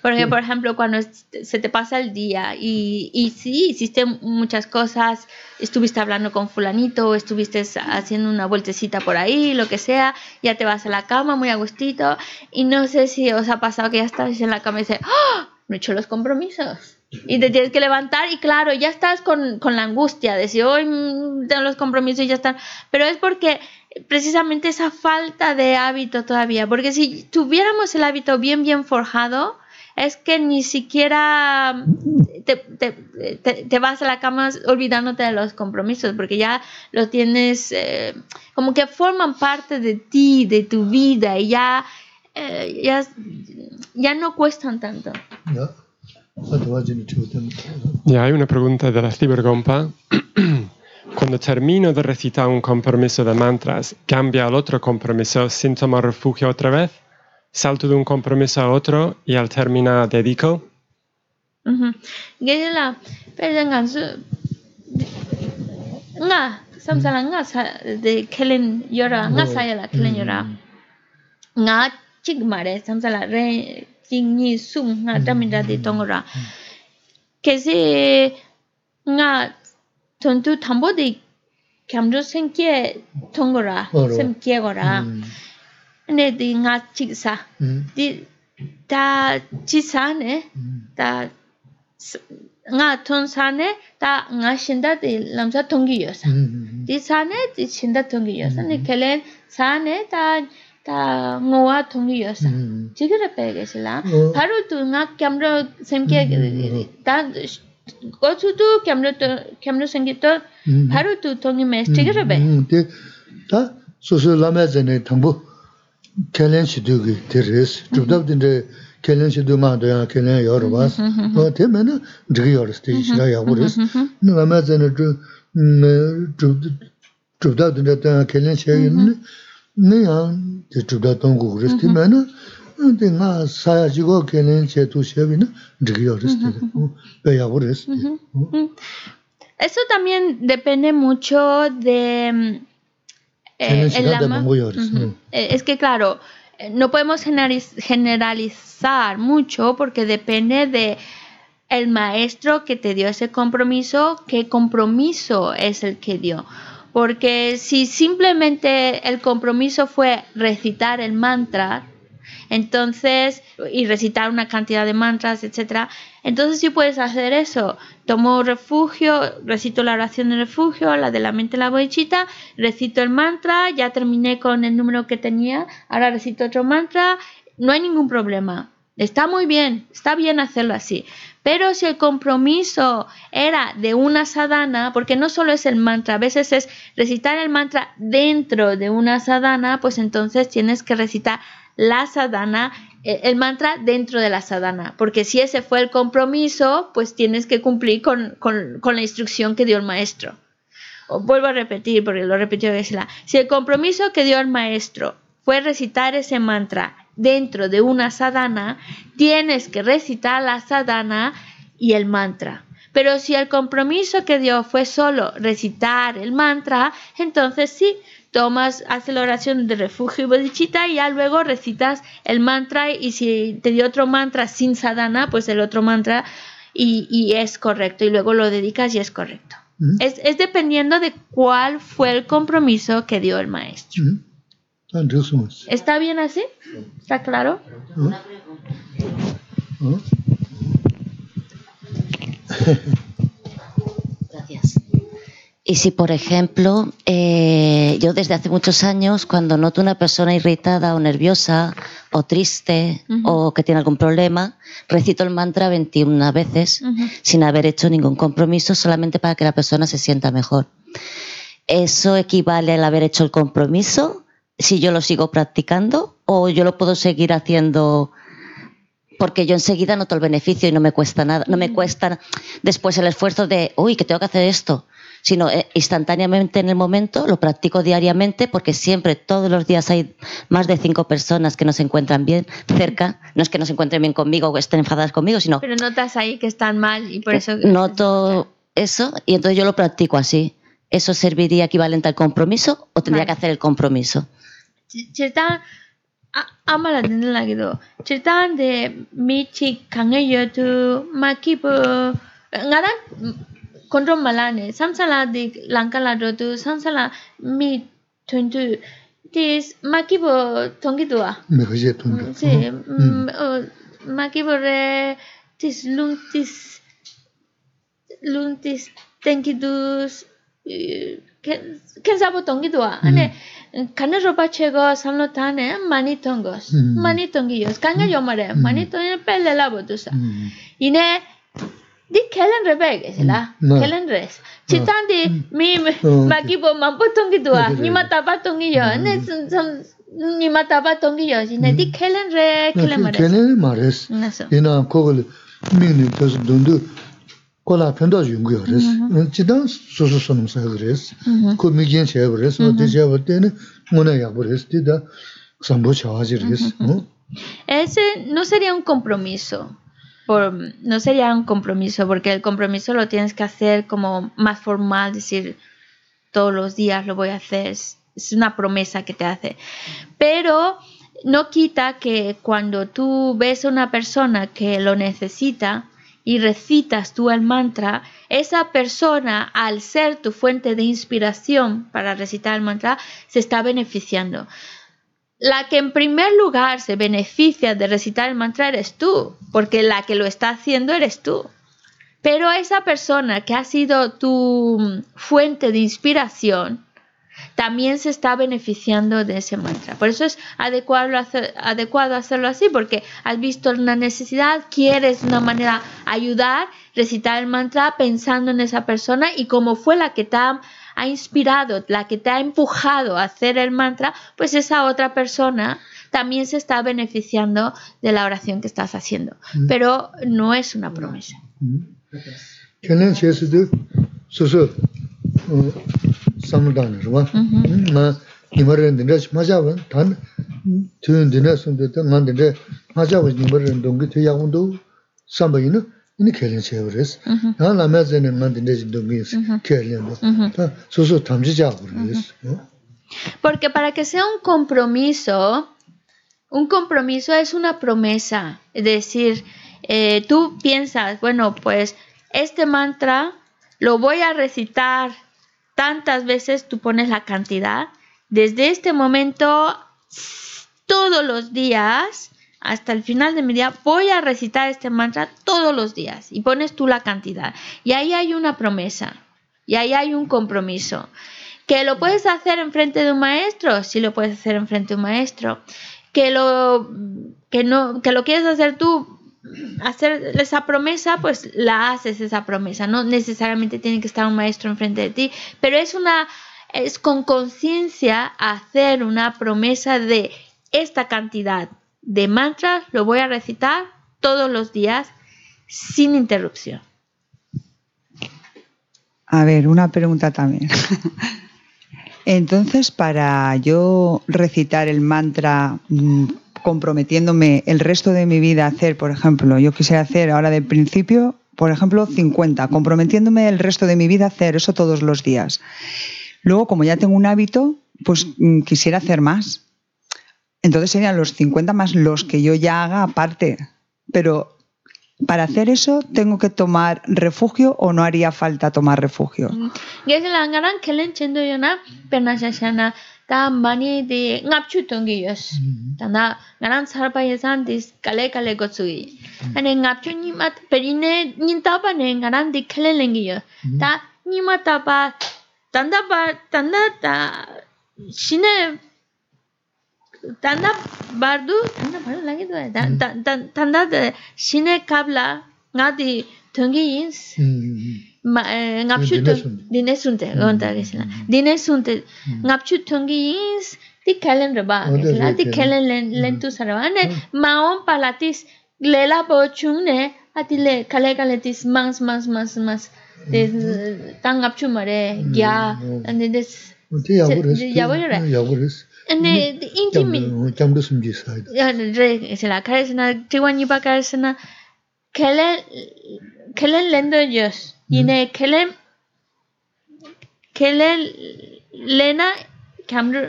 Porque, por ejemplo, cuando se te pasa el día y, y sí, hiciste muchas cosas, estuviste hablando con fulanito, estuviste haciendo una vueltecita por ahí, lo que sea, ya te vas a la cama muy a gustito y no sé si os ha pasado que ya estás en la cama y dices, ¡Ah! No he hecho los compromisos. Y te tienes que levantar y claro, ya estás con, con la angustia de si hoy mm, tengo los compromisos y ya están. Pero es porque precisamente esa falta de hábito todavía, porque si tuviéramos el hábito bien, bien forjado, es que ni siquiera te, te- vas a la cama olvidándote de los compromisos, porque ya lo tienes, eh, como que forman parte de ti, de tu vida, y ya, eh, ya, ya no cuestan tanto. Ya hay una pregunta de la cibergompa. Cuando termino de recitar un compromiso de mantras, ¿cambia al otro compromiso sin tomar refugio otra vez? ¿Salto de un compromiso a otro y al terminar dedico? Uh -huh. Gela, perdón, nga, samsala nga sa de kelen yora, nga sa yela kelen yora. Nga chigmare, samsala re tingi sum nga mm-hmm. daminda di mm-hmm. tongora. Mm-hmm. Kese nga tontu tambo di kyamru semke tongora semke gora ne di nga chiksa di ta chisa ne ta nga ton sane ta nga shinda di lamsa tongi yosa. Di sane di shinda tongi yosa. Ne kelen sane ta 다 ngowa thongi yosa chigira pege sila paru tu nga camera semke ta gochu tu camera to camera sengi to paru tu thongi mes chigira be ta so so lame zene thambu kelen shidu gi teres chubdab dinde kelen shidu ma do ya kelen yor bas no te men digi yor ste shira ya buris no lame zene tu chubdab dinde ta kelen shegi yin ne ya de ju da tong gu res de me na de nga sa ya ji go kelen che tu she bi na de yo res de be ya wo res Eso también depende mucho de mm, eh, el lama. Eh, Es que claro, eh, no podemos generaliz- generalizar mucho porque depende de el maestro que te dio ese compromiso, qué compromiso es el que dio. Porque si simplemente el compromiso fue recitar el mantra, entonces, y recitar una cantidad de mantras, etcétera, entonces sí puedes hacer eso. Tomo refugio, recito la oración de refugio, la de la mente la boichita, recito el mantra, ya terminé con el número que tenía, ahora recito otro mantra, no hay ningún problema. Está muy bien, está bien hacerlo así. Pero si el compromiso era de una sadhana, porque no solo es el mantra, a veces es recitar el mantra dentro de una sadhana, pues entonces tienes que recitar la sadhana, eh, el mantra dentro de la sadhana, porque si ese fue el compromiso, pues tienes que cumplir con, con- la instrucción que dio el maestro. Vuelvo a repetir, porque lo repitió Geshe-la. Si el compromiso que dio el maestro fue recitar ese mantra dentro de una sadhana, tienes que recitar la sadhana y el mantra. Pero si el compromiso que dio fue solo recitar el mantra, entonces sí, tomas, haces la oración de refugio y bodhichitta y ya luego recitas el mantra y si te dio otro mantra sin sadhana, pues el otro mantra y, es correcto y luego lo dedicas y es correcto. Es, es, dependiendo de cuál fue el compromiso que dio el maestro. ¿Está bien así? ¿Está claro? 어? Gracias. Y si, por ejemplo, eh, yo desde hace muchos años, cuando noto una persona irritada o nerviosa o triste o que tiene algún problema, recito el mantra 21 veces sin haber hecho ningún compromiso, solamente para que la persona se sienta mejor. ¿Eso equivale al haber hecho el compromiso? Si yo lo sigo practicando o yo lo puedo seguir haciendo porque yo enseguida noto el beneficio y no me cuesta nada, no me cuesta después el esfuerzo de, uy, que tengo que hacer esto, sino eh, instantáneamente en el momento, lo practico diariamente porque siempre, todos los días hay más de cinco personas que no se encuentran bien cerca, no es que no se encuentren bien conmigo o estén enfadadas conmigo, sino Pero notas ahí que están mal y por eso... noto eso y entonces yo lo practico así. ¿Eso serviría equivalente al compromiso o tendría Vale. que hacer el compromiso? chirtaan ama la dindin la gido chirtaan de mi chi kange yo tu ma ki po nga dan kontrol mala ne samsa la de lanka la do tu samsa la mi tun tu this ma ki po tongi do a me ge tun do se ma ki po re this lung this lung this tenki dus ken ken sa po tongi do a ane mm. kana ropa chego samlo tane mani tongo mani tongi yos kanga yomare mani tongi pele la bodu sa ine di kelen rebe gese la kelen res chitan di mi magi bo mampo tongi dua nima taba tongi yo ne sam nima taba tongi yo ine di kelen re kelen mares kelen mares ina kogol mingni pes dundu kola pendo yungu yores chidan susu sonum sa gres ko migyen che gres o de je botene mona ya gres tida sambo chawaji res Ese no sería un compromiso. Por, no sería un compromiso, porque el compromiso lo tienes que hacer como más formal, decir todos los días lo voy a hacer. Es, es una promesa que te hace. Pero no quita que cuando tú ves a una persona que lo necesita y recitas tú el mantra, esa persona, al ser tu fuente de inspiración para recitar el mantra, se está beneficiando. La que en primer lugar se beneficia de recitar el mantra eres tú, porque la que lo está haciendo eres tú. Pero esa persona que ha sido tu fuente de inspiración también se está beneficiando de ese mantra. Por eso es adecuado, hacer- adecuado hacerlo así, porque has visto una necesidad, quieres de una manera ayudar, recitar el mantra pensando en esa persona y como fue la que te ha, ha inspirado, la que te ha empujado a hacer el mantra, pues esa otra persona también se está beneficiando de la oración que estás haciendo. Pero no es una promesa. Rwa ma tan samba ya ta susu tamji Porque para que sea un compromiso, un compromiso es una promesa. Es decir, eh, tú piensas, bueno, pues este mantra lo voy a recitar tantas veces, tú pones la cantidad. Desde este momento, todos los días, hasta el final de mi día, voy a recitar este mantra todos los días. Y pones tú la cantidad. Y ahí hay una promesa. Y ahí hay un compromiso. ¿Que lo puedes hacer enfrente de un maestro? Sí lo puedes hacer enfrente de un maestro. ¿Que lo, que no, que lo quieres hacer tú? Hacer esa promesa, pues la haces esa promesa. No necesariamente tiene que estar un maestro enfrente de ti, pero es una es con conciencia hacer una promesa de esta cantidad de mantras lo voy a recitar todos los días sin interrupción. A ver, una pregunta también. Entonces, para yo recitar el mantra mm, comprometiéndome el resto de mi vida a hacer, por ejemplo, yo quisiera hacer ahora de principio, por ejemplo, 50, comprometiéndome el resto de mi vida a hacer eso todos los días. Luego, como ya tengo un hábito, pues mm, quisiera hacer más. Entonces serían los 50 más los que yo ya haga aparte. Pero para hacer eso, ¿tengo que tomar refugio o no haría falta tomar refugio? 다 많이 데 납추 동게 여스. 다나 나랑 살바 예산 디스 갈래 갈래 거츠이. 아니 납추니 맛 베리네 닌타바네 나랑 디클레랭이요 다 니마타바 단다바 단다다 신에 단다 바르두 단다 바르 라게도 단다 단다 신에 갑라 나디 동게 인스. ngapchu dine sunte gonta gesla dine sunte ngapchu tongi is ti kalen raba gesla ti kalen len tu sarwane maon palatis lela po chungne atile kale kale tis mans mans mans mans de tang ngapchu mare gya and this ti yabures yabures ane intimi jamdu sumji side ya re sela karesna tiwani bakaresna kale kalen lendo jos yine kele kele lena camera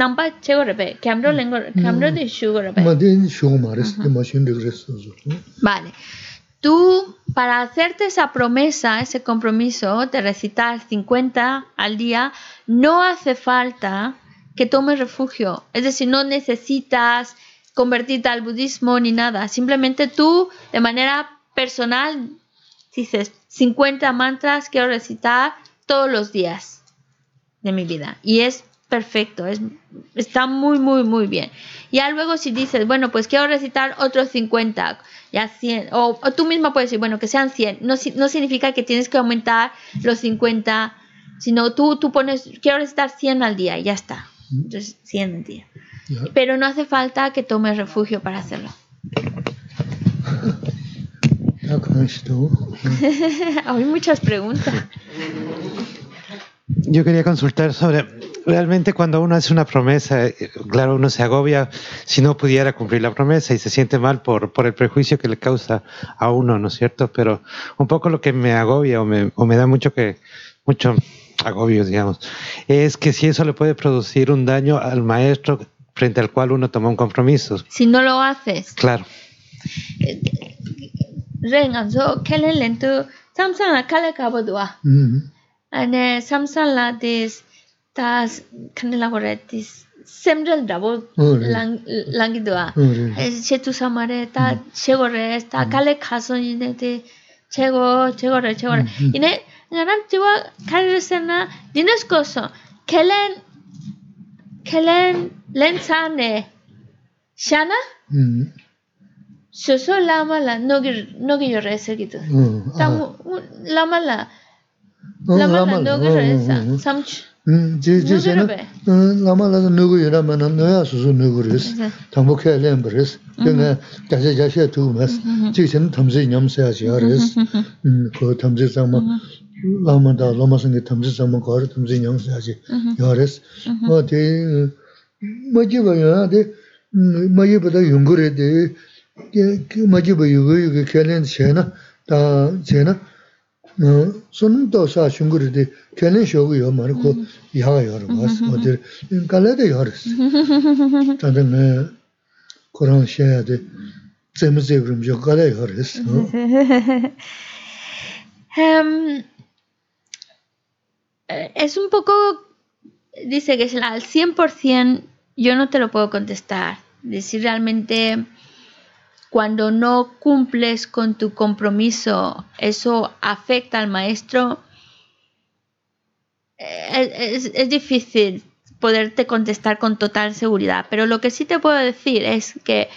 namba chego rebe camera lengo camera de shugo rebe Mā tī shūgō mārīs, tī mā shūn rīgirīs sōzō. Vale. Tú, para hacerte esa promesa, ese compromiso de recitar 50 al día, no hace falta que tomes refugio. Es decir, no necesitas convertirte al budismo ni nada. Simplemente tú, de manera personal, dices 50 mantras quiero recitar todos los días de mi vida. Y es perfecto, es, está muy, muy, muy bien. Ya luego si dices, bueno, pues quiero recitar otros 50, ya 100, o, o tú misma puedes decir, bueno, que sean 100, no, no significa que tienes que aumentar los 50, sino tú, tú pones, quiero recitar 100 al día y ya está. Entonces, 100 al día. Pero no hace falta que tomes refugio para hacerlo. Kāñshī tō. Hay muchas preguntas. Yo quería consultar sobre, realmente cuando uno hace una promesa, eh, claro, uno se agobia si no pudiera cumplir la promesa y se siente mal por, por el prejuicio que le causa a uno, ¿no es cierto? Pero un poco lo que me agobia o me, o me da mucho que, mucho agobio, digamos, es que si eso le puede producir un daño al maestro frente al cual uno toma un compromiso. Si no lo haces, Claro. re ngan so khelen len tu samsang la khala ka bo dwa mm-hmm. ane samsang la this ta khane la gore this semrel dabo oh, lang lang dwa oh, eh, che tu samare ta mm-hmm. che gore ta mm-hmm. kale khaso ni ne te che go che gore che gore ine ngaram chiwa khare sena dinesh ko so khelen khelen len sa ne shana? segitu. Tamu lama la lama la nogi yore sa samch Jī jī sēnā, lāma lā nūgu yurā mā nā nūyā sūsū nūgu rīs, tāmbu kē lēn bā rīs, kē ngā gāshē gāshē tū mēs, jī sēnā tamzī ñam sēyā chī yā rīs, kō tamzī sāma, lāma dā lāma sāngi tamzī sāma kō rī tamzī ñam sēyā chī yā rīs. Wā tē, mā jī bā yā, tē, mā jī bā dā yungu rī tē, mā jī bā yugu yugu kē lēn chēnā, tā chēnā, 손 도사 슝구르데 켈렌 쇼고 요 말고 야가 요르 바스 어디 갈레데 요르스 다데 kī majibu yugu yugu kialin taa xe sunum to saa di shogu yo mara yaa. Tanda di, zebrim. Es un poco, dice que al 100% yo no te lo puedo contestar. Decir realmente cuando no cumples con tu compromiso, ¿eso afecta al maestro? Eh, es, difícil poderte contestar con total seguridad, pero lo que sí te puedo decir es que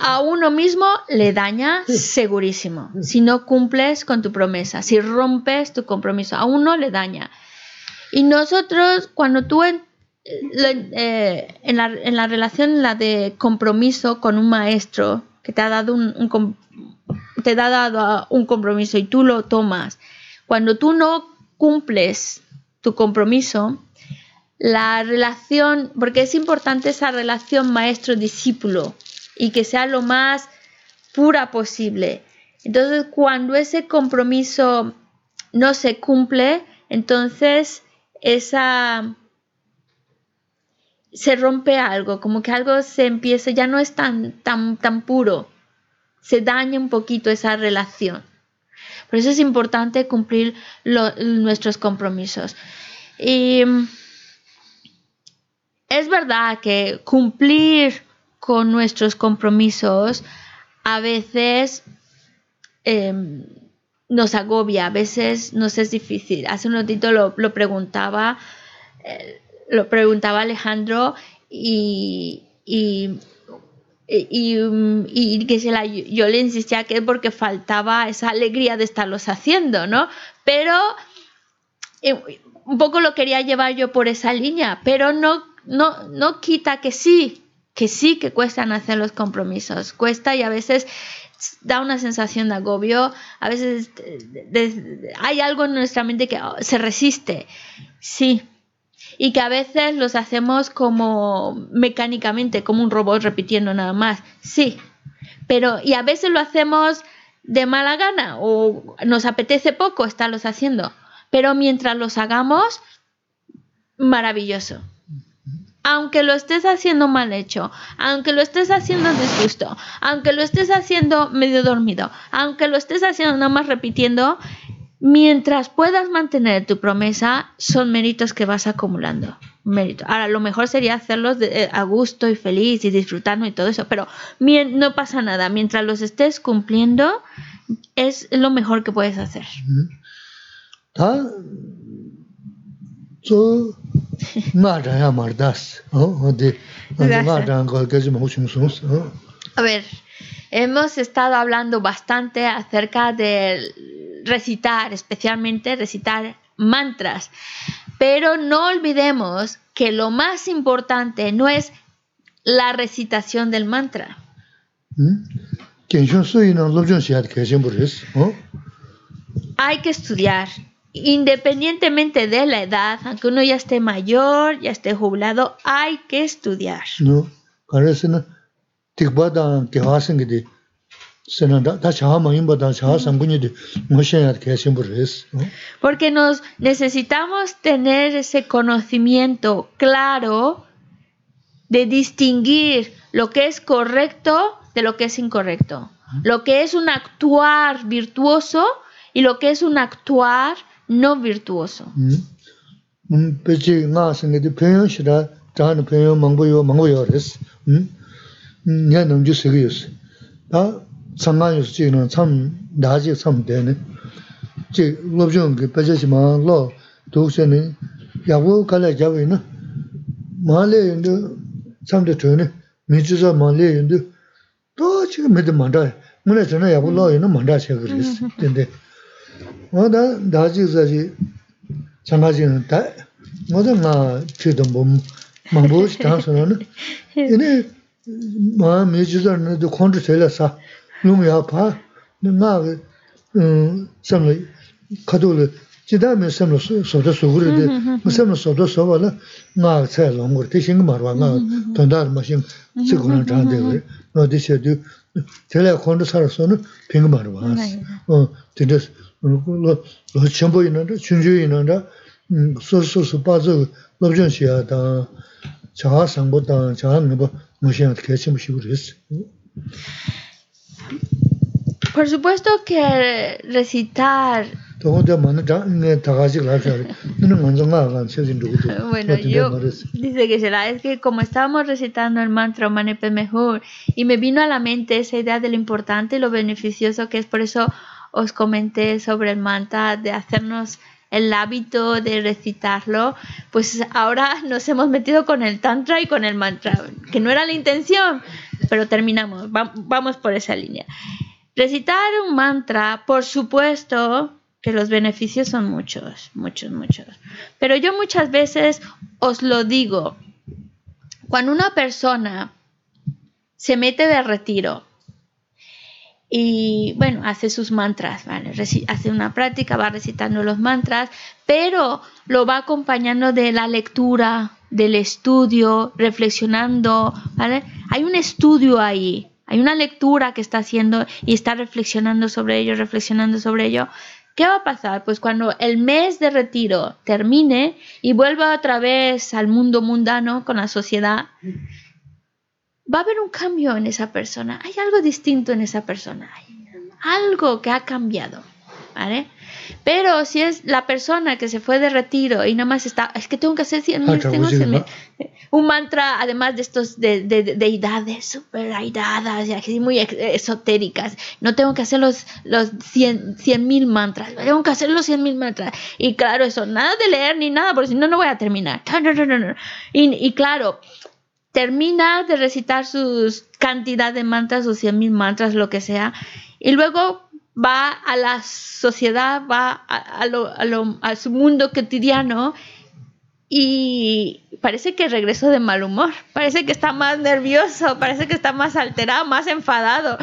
a uno mismo le daña segurísimo. Si no cumples con tu promesa, si rompes tu compromiso, a uno le daña. Y nosotros, cuando tú eh, en, la, en la relación la de compromiso con un maestro que te ha dado un, te ha dado un compromiso y tú lo tomas, cuando tú no cumples tu compromiso, la relación, porque es importante esa relación maestro-discípulo y que sea lo más pura posible. Entonces, cuando ese compromiso no se cumple, entonces esa se rompe algo, como que algo se empieza, ya no es tan, tan, tan puro, se daña un poquito esa relación. Por eso es importante cumplir nuestros compromisos. Y es verdad que cumplir con nuestros compromisos a veces em, nos agobia, a veces nos es difícil. Hace un ratito lo, lo preguntaba, eh, lo preguntaba Alejandro y, y, y, que se la- yo le insistía que es porque faltaba esa alegría de estarlos haciendo, ¿no? Pero eh, un poco lo quería llevar yo por esa línea, pero no, no, no quita que sí, que sí que cuestan hacer los compromisos. Cuesta y a veces da una sensación de agobio, a veces de- hay algo en nuestra mente que oh, se resiste, sí, y que a veces los hacemos como mecánicamente, como un robot repitiendo nada más, sí, pero y a veces lo hacemos de mala gana o nos apetece poco estarlos haciendo, pero mientras los hagamos, maravilloso. Aunque lo estés haciendo mal hecho, aunque lo estés haciendo disgusto, aunque lo estés haciendo medio dormido, aunque lo estés haciendo nada más repitiendo, Mientras puedas mantener tu promesa, son méritos que vas acumulando. Mérito. Ahora, lo mejor sería hacerlos eh, a gusto y feliz y disfrutando y todo eso, pero no pasa nada. Mientras los estés cumpliendo, es lo mejor que puedes hacer. ¿Ah? So, a ver, hemos estado hablando bastante acerca de recitar, especialmente recitar mantras. Pero no olvidemos que lo más importante no es la recitación del mantra. Hay que estudiar, independientemente de la edad, aunque uno ya esté mayor, ya esté jubilado, hay que estudiar. No, porque nos necesitamos tener ese conocimiento claro de distinguir lo que es correcto de lo que es incorrecto. Lo que es un actuar virtuoso y lo que es un actuar no virtuoso. 응? samnāyō sī yō tsam dājī tsam dēne chī lōbchōng kī pachā shī mā lō tūk shē nē yāgō kālā yāwē nā mā lē yō ndō tsam dā tō nē mī chū sā mā lē yō ndō tō chī mē dā māndā mū nē tō nā yāgō lō yō nā māndā shē kī rīs dēndē wā dā dājī sā shī chāngā shī nā dā wā dā ngā chī tō mbō māngbō shī tāng sō nā nā yō nē mā mī chū sā nā dā khōntū sē lā sā nūm yā pā, ngā samla kato la, jidā mē samla sōtā sōgurī dē, mē samla sōtā sōwa la ngā tsā lōngur, tē shīng marwa, ngā tōndā rā mā shīng tsī kōrā chāng dē wē, ngā dē shē dē, tē lā khōndā sā rā sō nā pīng marwa, tē dē lō chēmbō yī nā rā, chūn chū yī nā rā, sō sō sō pā zō lōb chōng shī yā tā, chā sāng bō tā, chā ngā bō mō shī yā tā kē chī mō shī wē rē sī. Por supuesto que recitar. Bueno, yo dice que será, es que como estábamos recitando el mantra Manepe mejor y me vino a la mente esa idea de lo importante y lo beneficioso que es, por eso os comenté sobre el mantra de hacernos el hábito de recitarlo, pues ahora nos hemos metido con el tantra y con el mantra, que no era la intención, pero terminamos, va- vamos por esa línea. Recitar un mantra, por supuesto que los beneficios son muchos, muchos, muchos. Pero yo muchas veces os lo digo, cuando una persona se mete de retiro y bueno, hace sus mantras, ¿vale? Hace una práctica, va recitando los mantras, pero lo va acompañando de la lectura, del estudio, reflexionando, ¿vale? Hay un estudio ahí, hay una lectura que está haciendo y está reflexionando sobre ello, reflexionando sobre ello. ¿Qué va a pasar? Pues cuando el mes de retiro termine y vuelva otra vez al mundo mundano con la sociedad, va a haber un cambio en esa persona. Hay algo distinto en esa persona. Hay algo que ha cambiado. ¿Vale? Pero si es la persona que se fue de retiro y nada más está, es que tengo que hacer 100 mil, Ah, tengo sí, 100 mil. Un mantra, además de estos de, de, de deidades súper airadas y así muy esotéricas. No tengo que hacer los, los 100 mil mantras, tengo que hacer los 100 mil mantras. Y claro, eso, nada de leer ni nada, porque si no, no voy a terminar. No, no, no, no, no. Y, y claro, termina de recitar sus cantidad de mantras, sus 100 mil mantras, lo que sea, y luego va a la sociedad, va a, lo- a su mundo cotidiano y parece que regresó de mal humor, parece que está más nervioso, parece que está más alterado, más enfadado.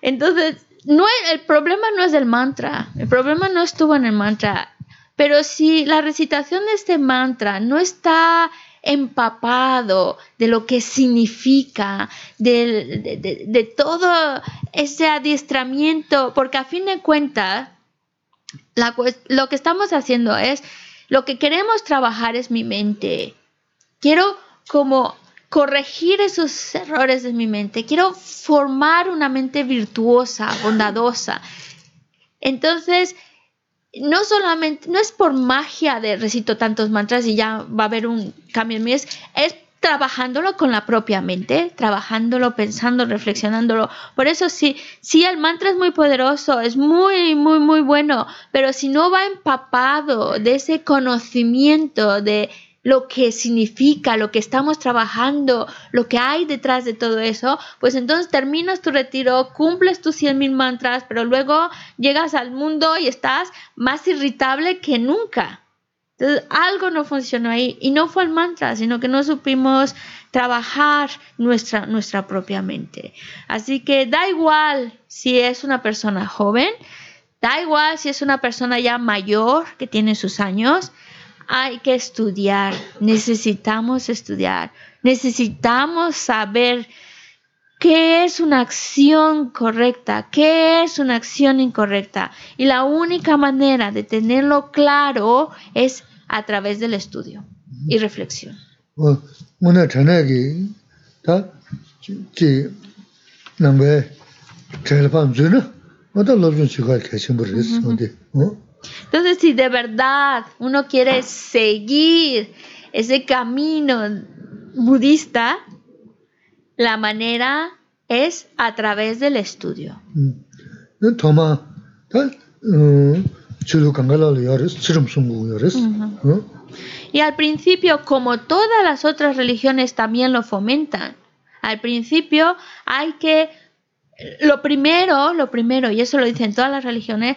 Entonces, no, el problema no es el mantra, el problema no estuvo en el mantra, pero si la recitación de este mantra no está empapado de lo que significa, de, de, de, todo ese adiestramiento, porque a fin de cuentas, lo que estamos haciendo es, lo que queremos trabajar es mi mente. Quiero como corregir esos errores de mi mente. Quiero formar una mente virtuosa, bondadosa. Entonces, no solamente, no es por magia de recito tantos mantras y ya va a haber un cambio en mí, es, es trabajándolo con la propia mente, trabajándolo, pensando, reflexionándolo. Por eso sí, sí, el mantra es muy poderoso, es muy, muy, muy bueno, pero si no va empapado de ese conocimiento de lo que significa, lo que estamos trabajando, lo que hay detrás de todo eso, pues entonces terminas tu retiro, cumples tus 100.000 mantras, pero luego llegas al mundo y estás más irritable que nunca. Entonces, algo no funcionó ahí y no fue el mantra, sino que no supimos trabajar nuestra, nuestra propia mente. Así que da igual si es una persona joven, da igual si es una persona ya mayor que tiene sus años, hay que estudiar, necesitamos estudiar, necesitamos saber qué es una acción correcta, qué es una acción incorrecta. Y la única manera de tenerlo claro es a través del estudio y reflexión. Entonces, si de verdad uno quiere seguir ese camino budista, la manera es a través del estudio. Y al principio, como todas las otras religiones también lo fomentan, al principio hay que lo primero, lo primero, y eso lo dicen todas las religiones,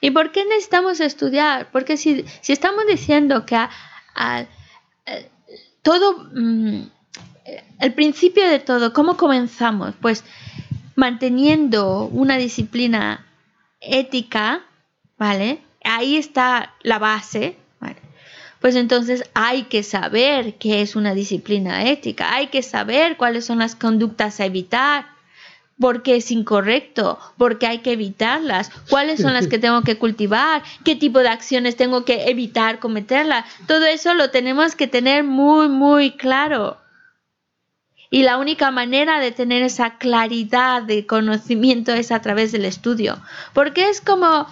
¿Y por qué necesitamos estudiar? Porque si, si estamos diciendo que a, a, todo, mm, el principio de todo, ¿cómo comenzamos? Pues manteniendo una disciplina ética, ¿vale? Ahí está la base. Pues entonces hay que saber qué es una disciplina ética, hay que saber cuáles son las conductas a evitar, porque es incorrecto, porque hay que evitarlas, cuáles son las que tengo que cultivar, qué tipo de acciones tengo que evitar cometerlas. Todo eso lo tenemos que tener muy, muy claro. Y la única manera de tener esa claridad de conocimiento es a través del estudio. Porque es como,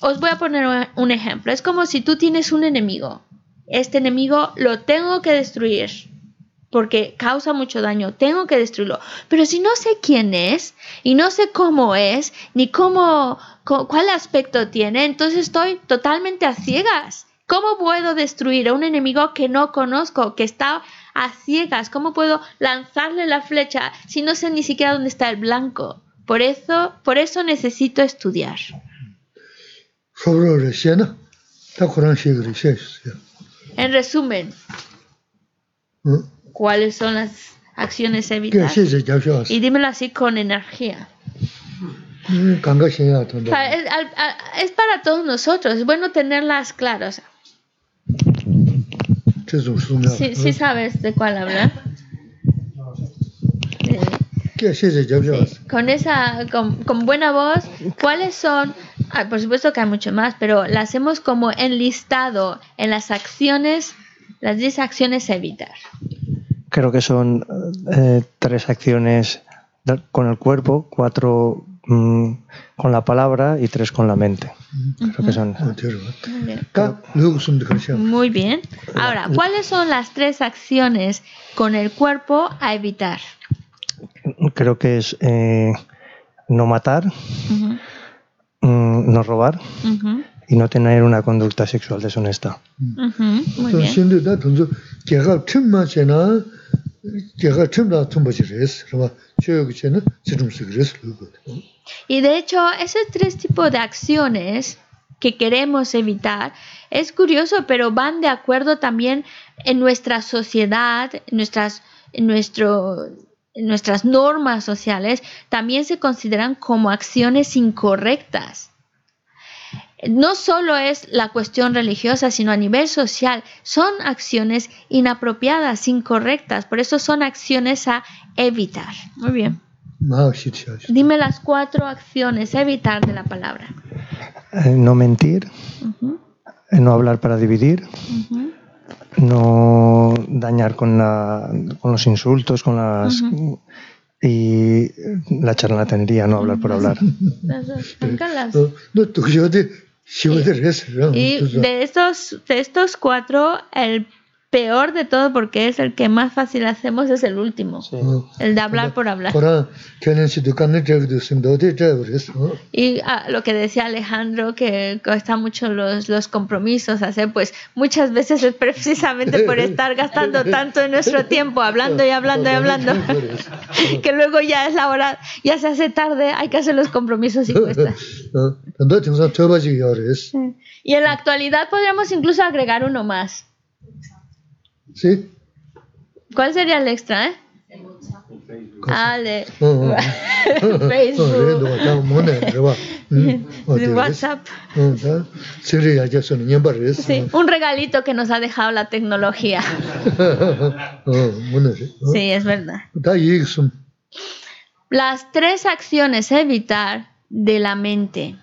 os voy a poner un ejemplo, es como si tú tienes un enemigo. Este enemigo lo tengo que destruir porque causa mucho daño, tengo que destruirlo. Pero si no sé quién es y no sé cómo es, ni cómo, cuál aspecto tiene, entonces estoy totalmente a ciegas. ¿Cómo puedo destruir a un enemigo que no conozco, que está a ciegas? ¿Cómo puedo lanzarle la flecha si no sé ni siquiera dónde está el blanco? Por eso, por eso necesito estudiar. En resumen, ¿Mm? Cuáles son las acciones evitadas. Y dímelo así con energía. Mm, es, para todos nosotros, es bueno tenerlas claras. Sí, sí sabes de cuál hablar. Con esa, con, buena voz, ¿cuáles son? Ah, por supuesto que hay mucho más, pero las hacemos como enlistado en las acciones, las 10 acciones a evitar creo que son eh, tres acciones con el cuerpo, cuatro mm, con la palabra y tres con la mente. Creo que son. Muy bien. Ahora, ¿cuáles son las tres acciones con el cuerpo a evitar? Creo que es eh, no matar, mm, no robar. Y no tener una conducta sexual deshonesta. Uh -huh. Muy bien. Y de hecho, esos tres tipos de acciones que queremos evitar, es curioso, pero van de acuerdo también en nuestra sociedad, en nuestras, en nuestras normas sociales, también se consideran como acciones incorrectas no solo es la cuestión religiosa, sino a nivel social. Son acciones inapropiadas, incorrectas. Por eso son acciones a evitar. Muy bien. Dime las cuatro acciones a evitar de la palabra. Eh, no mentir. Eh, no hablar para dividir. No dañar con, la, con, los insultos, con las... Y la charlatanería, no hablar por hablar. Y de estos, de estos cuatro, el peor de todo porque es el que más fácil hacemos es el último, sí. el de hablar por hablar. Y ah, lo que decía Alejandro, que cuesta mucho los, los compromisos hacer, pues muchas veces es precisamente por estar gastando tanto de nuestro tiempo hablando y hablando y hablando, que luego ya es la hora, ya se hace tarde, hay que hacer los compromisos y cuesta. Y en la actualidad podríamos incluso agregar uno más. ¿Sí? ¿Cuál sería el extra, eh? Ah, de Facebook. WhatsApp. Sí, un regalito que nos ha dejado la tecnología. sí, es verdad. Las tres acciones evitar de la mente.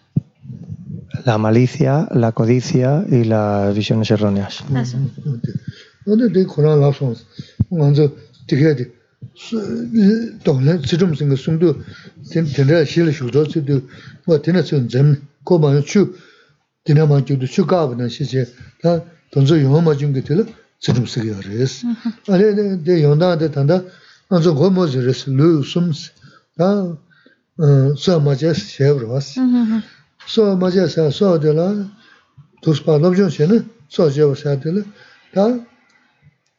La malicia, la codicia y las visiones erróneas. Eso. 근데 내 코로나 라서 먼저 되게 돼. 동네 지금 생각 숨도 된다 실을 쇼도 저도 뭐 되는 좀 고만 추 디나만 저도 추가하는 시제 다 돈저 영어 맞은 게 들어 지금 쓰게 하레스 아니 내 영다한테 단다 먼저 고모즈레스 루숨스 다 소마제 쉐브로스 소마제사 소들라 도스파 넘존세는 소제버사들 다 네,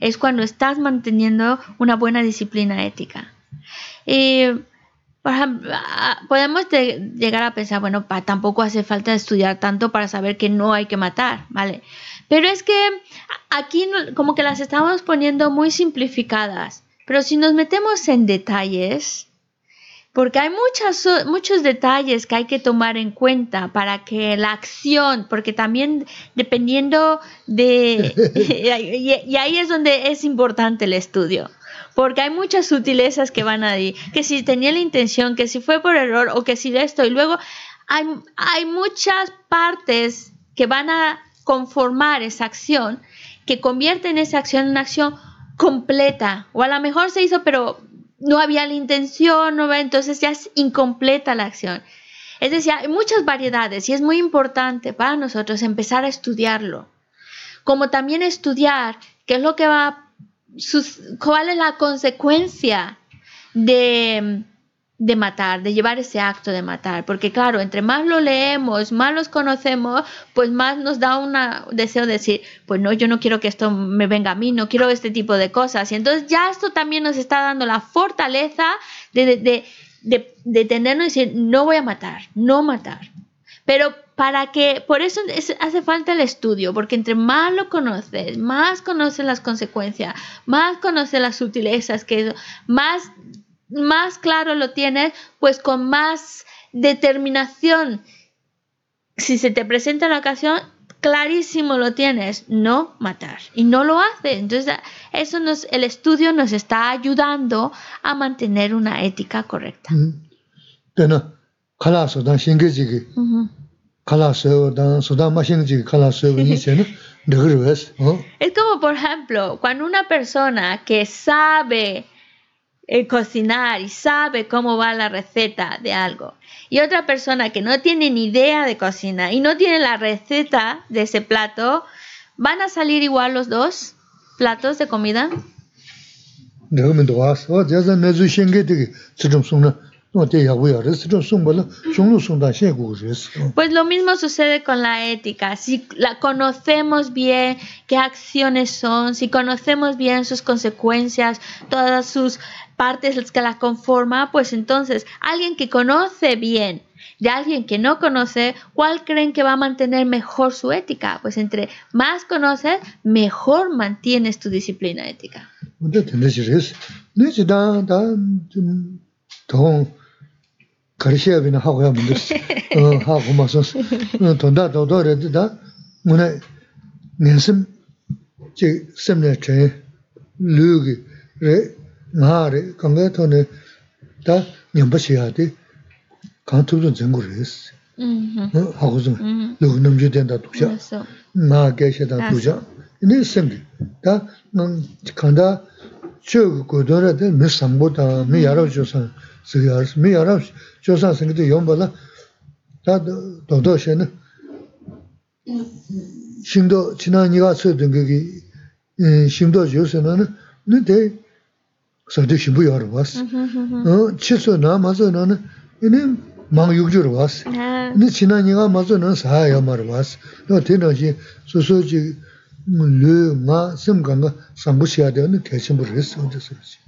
es cuando estás manteniendo una buena disciplina ética. Y, por ejemplo, podemos de- llegar a pensar, bueno, tampoco hace falta estudiar tanto para saber que no hay que matar, ¿vale? Pero es que aquí como que las estamos poniendo muy simplificadas. Pero si nos metemos en detalles, porque hay muchas, muchos detalles que hay que tomar en cuenta para que la acción, porque también dependiendo de... y, y ahí es donde es importante el estudio. Porque hay muchas sutilezas que van ahí. Que si tenía la intención, que si fue por error o que si esto. Y luego hay, hay muchas partes que van a conformar esa acción, que convierten esa acción en una acción completa. O a lo mejor se hizo, pero no había la intención, no va, entonces ya es incompleta la acción. Es decir, hay muchas variedades y es muy importante para nosotros empezar a estudiarlo. Como también estudiar qué es lo que va, sus- cuál es la consecuencia de, de matar, de llevar ese acto de matar. Porque claro, entre más lo leemos, más los conocemos, pues más nos da un deseo de decir, pues no, yo no quiero que esto me venga a mí, no quiero este tipo de cosas. Y entonces ya esto también nos está dando la fortaleza de, de, de, tenernos y decir, no voy a matar, no matar. Pero para que, por eso es- hace falta el estudio, porque entre más lo conoces, más conoces las consecuencias, más conoces las sutilezas, que más, más claro lo tienes, pues con más determinación. Si se te presenta la ocasión, clarísimo lo tienes, no matar. Y no lo hace. Entonces, eso nos, el estudio nos está ayudando a mantener una ética correcta. Es como, por ejemplo, cuando una persona que sabe cocinar y sabe cómo va la receta de algo, y otra persona que no tiene ni idea de cocina y no tiene la receta de ese plato, ¿van a salir igual los dos platos de comida? Pues lo mismo sucede con la ética. Si la conocemos bien qué acciones son, si conocemos bien sus consecuencias, todas sus partes que la conforman, pues entonces alguien que conoce bien de alguien que no conoce, ¿cuál creen que va a mantener mejor su ética? Pues entre más conoces, mejor mantienes tu disciplina ética. 가르쳐야비나 하고 하면 돼. 어 하고 마서 어 돈다 도도래다. 뭐네 년심 제 셈내 제 르기 레 나레 강가토네 다 냠바시야 돼. 간투도 전국 res. Ujú. 어 하고 좀 Ujú. 누구 남주 된다 두자. Eso. 나 계시다 두자. 네 셈기. 다 간다 저 고도라데 미 상보다 미 여러 조선 스야스 미 여 sigi aras. Mi aram chosan singidi yomba la, ta dodo she na, shimdo, china niga tsu dungi ki eh, shimdo jo se na na, ni de sadi shimbu yar was. Mm-hmm, mm-hmm. Chi su na mazo na na, ini mang yukjur was. Ni china niga mazo na saha yamar was. Yo tena chi susu chi lu nga sim kanga sambu shiya de, ni kachin bu res, onda sarasi.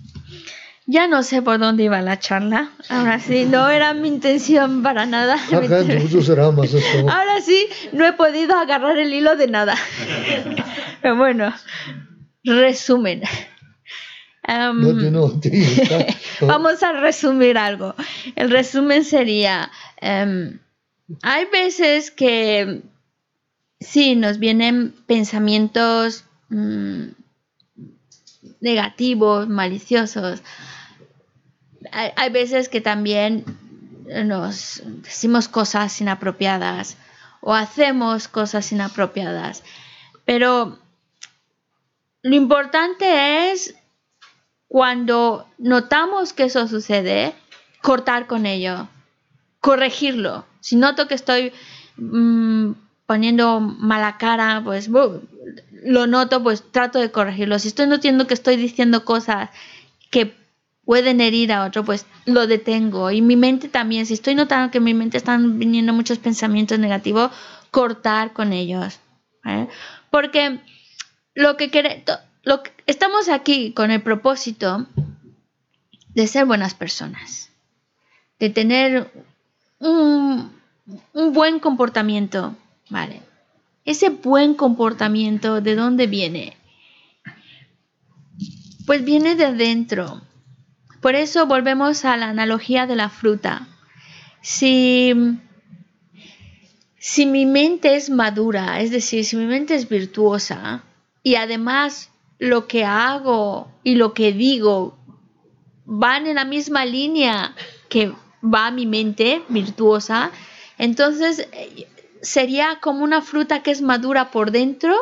Ya no sé por dónde iba la charla. Ahora sí, no era mi intención para nada. Ahora sí, no he podido agarrar el hilo de nada. Pero bueno, resumen. Um, vamos a resumir algo. El resumen sería, em, hay veces que sí, nos vienen pensamientos mm, negativos, maliciosos hay, veces que también nos decimos cosas inapropiadas o hacemos cosas inapropiadas. Pero lo importante es cuando notamos que eso sucede, cortar con ello, corregirlo. Si noto que estoy mm, poniendo mala cara, pues lo noto, pues trato de corregirlo. Si estoy notando que estoy diciendo cosas que pueden herir a otro, pues lo detengo. Y mi mente también, si estoy notando que en mi mente están viniendo muchos pensamientos negativos, cortar con ellos. ¿vale? Porque lo que quere- to- lo que- estamos aquí con el propósito de ser buenas personas, de tener un, un buen comportamiento, ¿vale? Ese buen comportamiento, ¿de dónde viene? Pues viene de dentro. Por eso volvemos a la analogía de la fruta. Si, si mi mente es madura, es decir, si mi mente es virtuosa y además lo que hago y lo que digo van en la misma línea que va mi mente virtuosa, entonces eh, sería como una fruta que es madura por dentro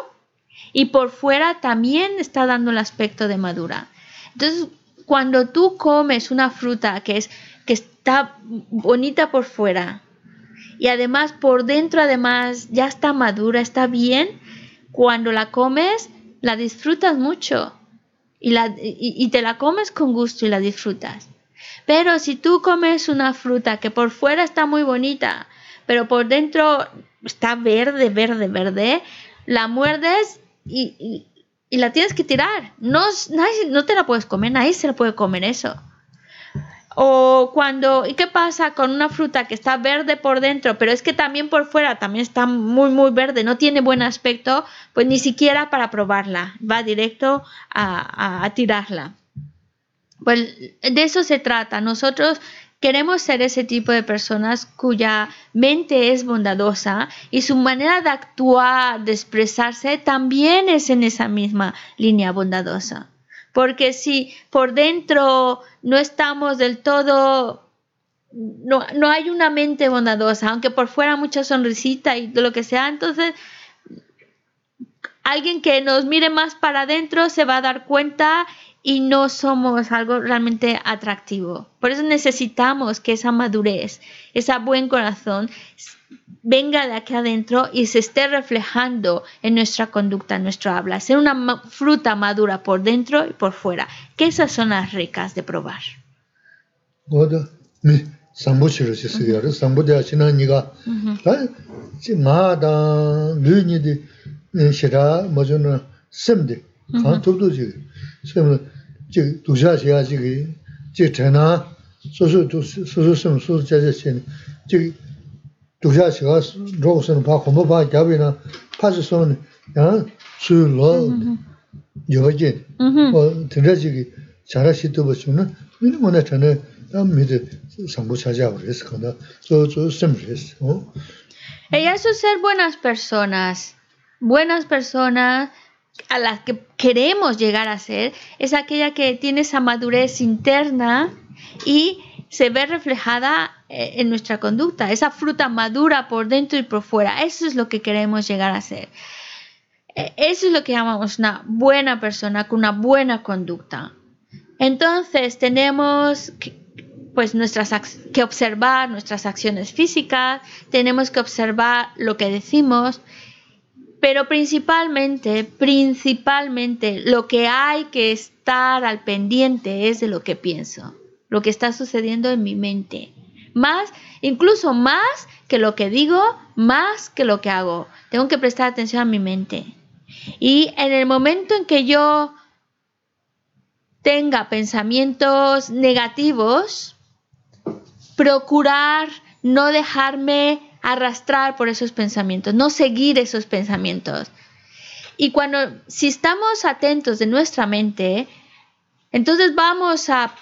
y por fuera también está dando el aspecto de madura. Entonces, cuando tú comes una fruta que es que está bonita por fuera y además por dentro además ya está madura, está bien, cuando la comes la disfrutas mucho y, la, y, te la comes con gusto y la disfrutas. Pero si tú comes una fruta que por fuera está muy bonita, pero por dentro está verde, verde, verde, la muerdes y- y la tienes que tirar. No, nadie- no te la puedes comer, nadie se la puede comer eso. O cuando, ¿y qué pasa con una fruta que está verde por dentro, pero es que también por fuera también está muy, muy verde, no tiene buen aspecto, pues ni siquiera para probarla, va directo a, a- a tirarla. Pues de eso se trata. Nosotros Queremos ser ese tipo de personas cuya mente es bondadosa y su manera de actuar, de expresarse, también es en esa misma línea bondadosa. Porque si por dentro no estamos del todo, no, no hay una mente bondadosa, aunque por fuera mucha sonrisita y lo que sea, entonces alguien que nos mire más para adentro se va a dar cuenta y no somos algo realmente atractivo. Por eso necesitamos que esa madurez, ese buen corazón venga de aquí adentro y se esté reflejando en nuestra conducta, en nuestro habla, ser una fruta madura por dentro y por fuera, que esas son las ricas de probar. 지금 지 도시아시아 지기 지 전화 소소 소소성 소소자제신 지 도시아시아 로선 봐 공부 봐 잡이나 파스선 야 수로 여기 어 들어지기 잘하시도 보시면 미리 뭐나 전에 다음 미드 상부 찾아와 그래서 건다 저저 어 Ellas son ser buenas personas, buenas personas a las que queremos llegar a ser es aquella que tiene esa madurez interna y se ve reflejada eh, en nuestra conducta, esa fruta madura por dentro y por fuera. Eso es lo que queremos llegar a ser. E, eso es lo que llamamos una buena persona con una buena conducta. Entonces tenemos que, pues nuestras que observar nuestras acciones físicas, tenemos que observar lo que decimos pero principalmente, principalmente lo que hay que estar al pendiente es de lo que pienso, lo que está sucediendo en mi mente. Más, incluso más que lo que digo, más que lo que hago. Tengo que prestar atención a mi mente. Y en el momento en que yo tenga pensamientos negativos, procurar no dejarme arrastrar por esos pensamientos, no seguir esos pensamientos. Y cuando, si estamos atentos de nuestra mente, entonces vamos a,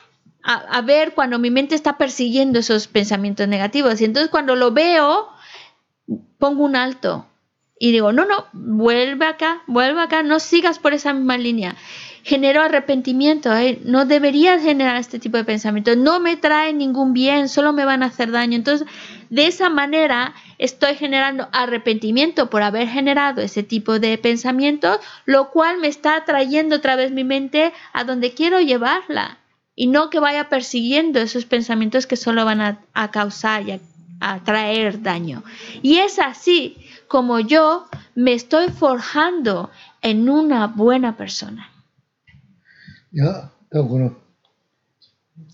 a, ver cuando mi mente está persiguiendo esos pensamientos negativos. Y entonces cuando lo veo, pongo un alto y digo, no, no, vuelve acá, vuelve acá, no sigas por esa misma línea. Genero arrepentimiento, no debería generar este tipo de pensamientos, no me trae ningún bien, solo me van a hacer daño. Entonces, de esa manera estoy generando arrepentimiento por haber generado ese tipo de pensamientos, lo cual me está trayendo otra vez mi mente a donde quiero llevarla y no que vaya persiguiendo esos pensamientos que solo van a, causar y a, traer daño. Y es así como yo me estoy forjando en una buena persona.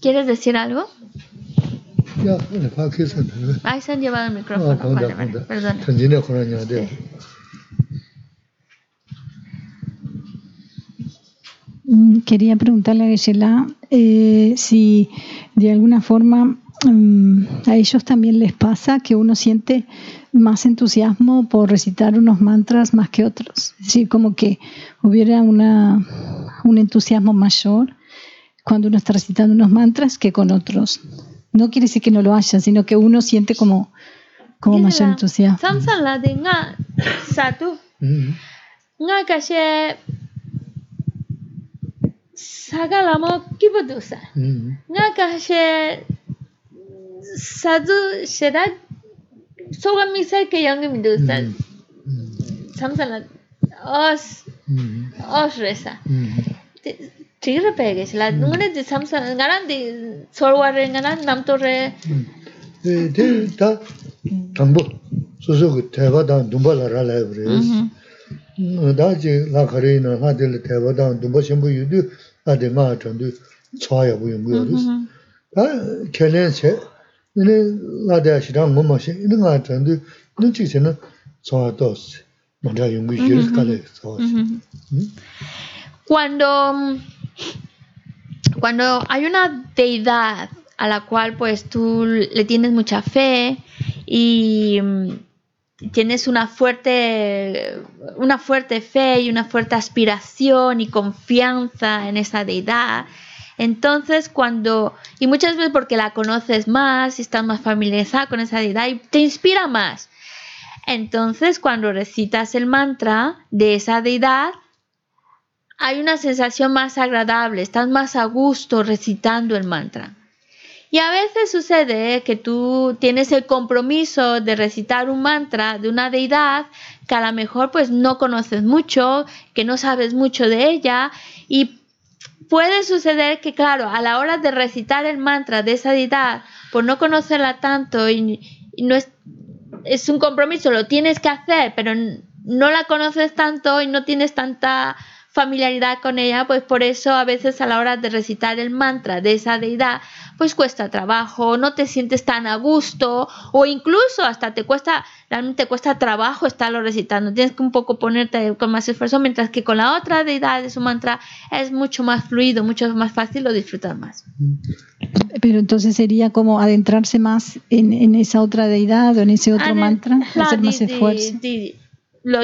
¿Quieres decir algo? Ahí se han llevado el micrófono. Mm, quería preguntarle a Geshe-la eh, si de alguna forma mm, a ellos también les pasa que uno siente más entusiasmo por recitar unos mantras más que otros. Es decir, como que hubiera una, un entusiasmo mayor cuando uno está recitando unos mantras que con otros. No quiere decir que no lo haya, sino que uno siente como, como mayor entusiasmo. chigir pe ge la ngone de sam sa ngaran de sorwa re ngaran nam to re de ta tambo so so ge theba da dumba la ra la re da ji la khare na ha de le theba da dumba shem bu yudu da de ma chang du chwa ya bu yung gu ru da kelen che ne la de shi dang mo ma she ne nga chang du ne chi se na chwa dos ma da yung gu ji ka le so cuando cuando hay una deidad a la cual pues tú le tienes mucha fe y mm, tienes una fuerte, una fuerte fe y una fuerte aspiración y confianza en esa deidad, Entonces, cuando, y muchas veces porque la conoces más y estás más familiarizada con esa deidad y te inspira más. Entonces, cuando recitas el mantra de esa deidad, hay una sensación más agradable, estás más a gusto recitando el mantra. Y a veces sucede que tú tienes el compromiso de recitar un mantra de una deidad que a lo mejor pues no conoces mucho, que no sabes mucho de ella y puede suceder que claro, a la hora de recitar el mantra de esa deidad, por no conocerla tanto y, no es, es un compromiso, lo tienes que hacer, pero no la conoces tanto y no tienes tanta familiaridad con ella, pues por eso a veces a la hora de recitar el mantra de esa deidad, pues cuesta trabajo, no te sientes tan a gusto o incluso hasta te cuesta, realmente te cuesta trabajo estarlo recitando, tienes que un poco ponerte con más esfuerzo, mientras que con la otra deidad de su mantra es mucho más fluido, mucho más fácil, lo disfrutas más. Pero entonces sería como adentrarse más en, esa otra deidad o en ese otro mantra, hacer más esfuerzo. Lo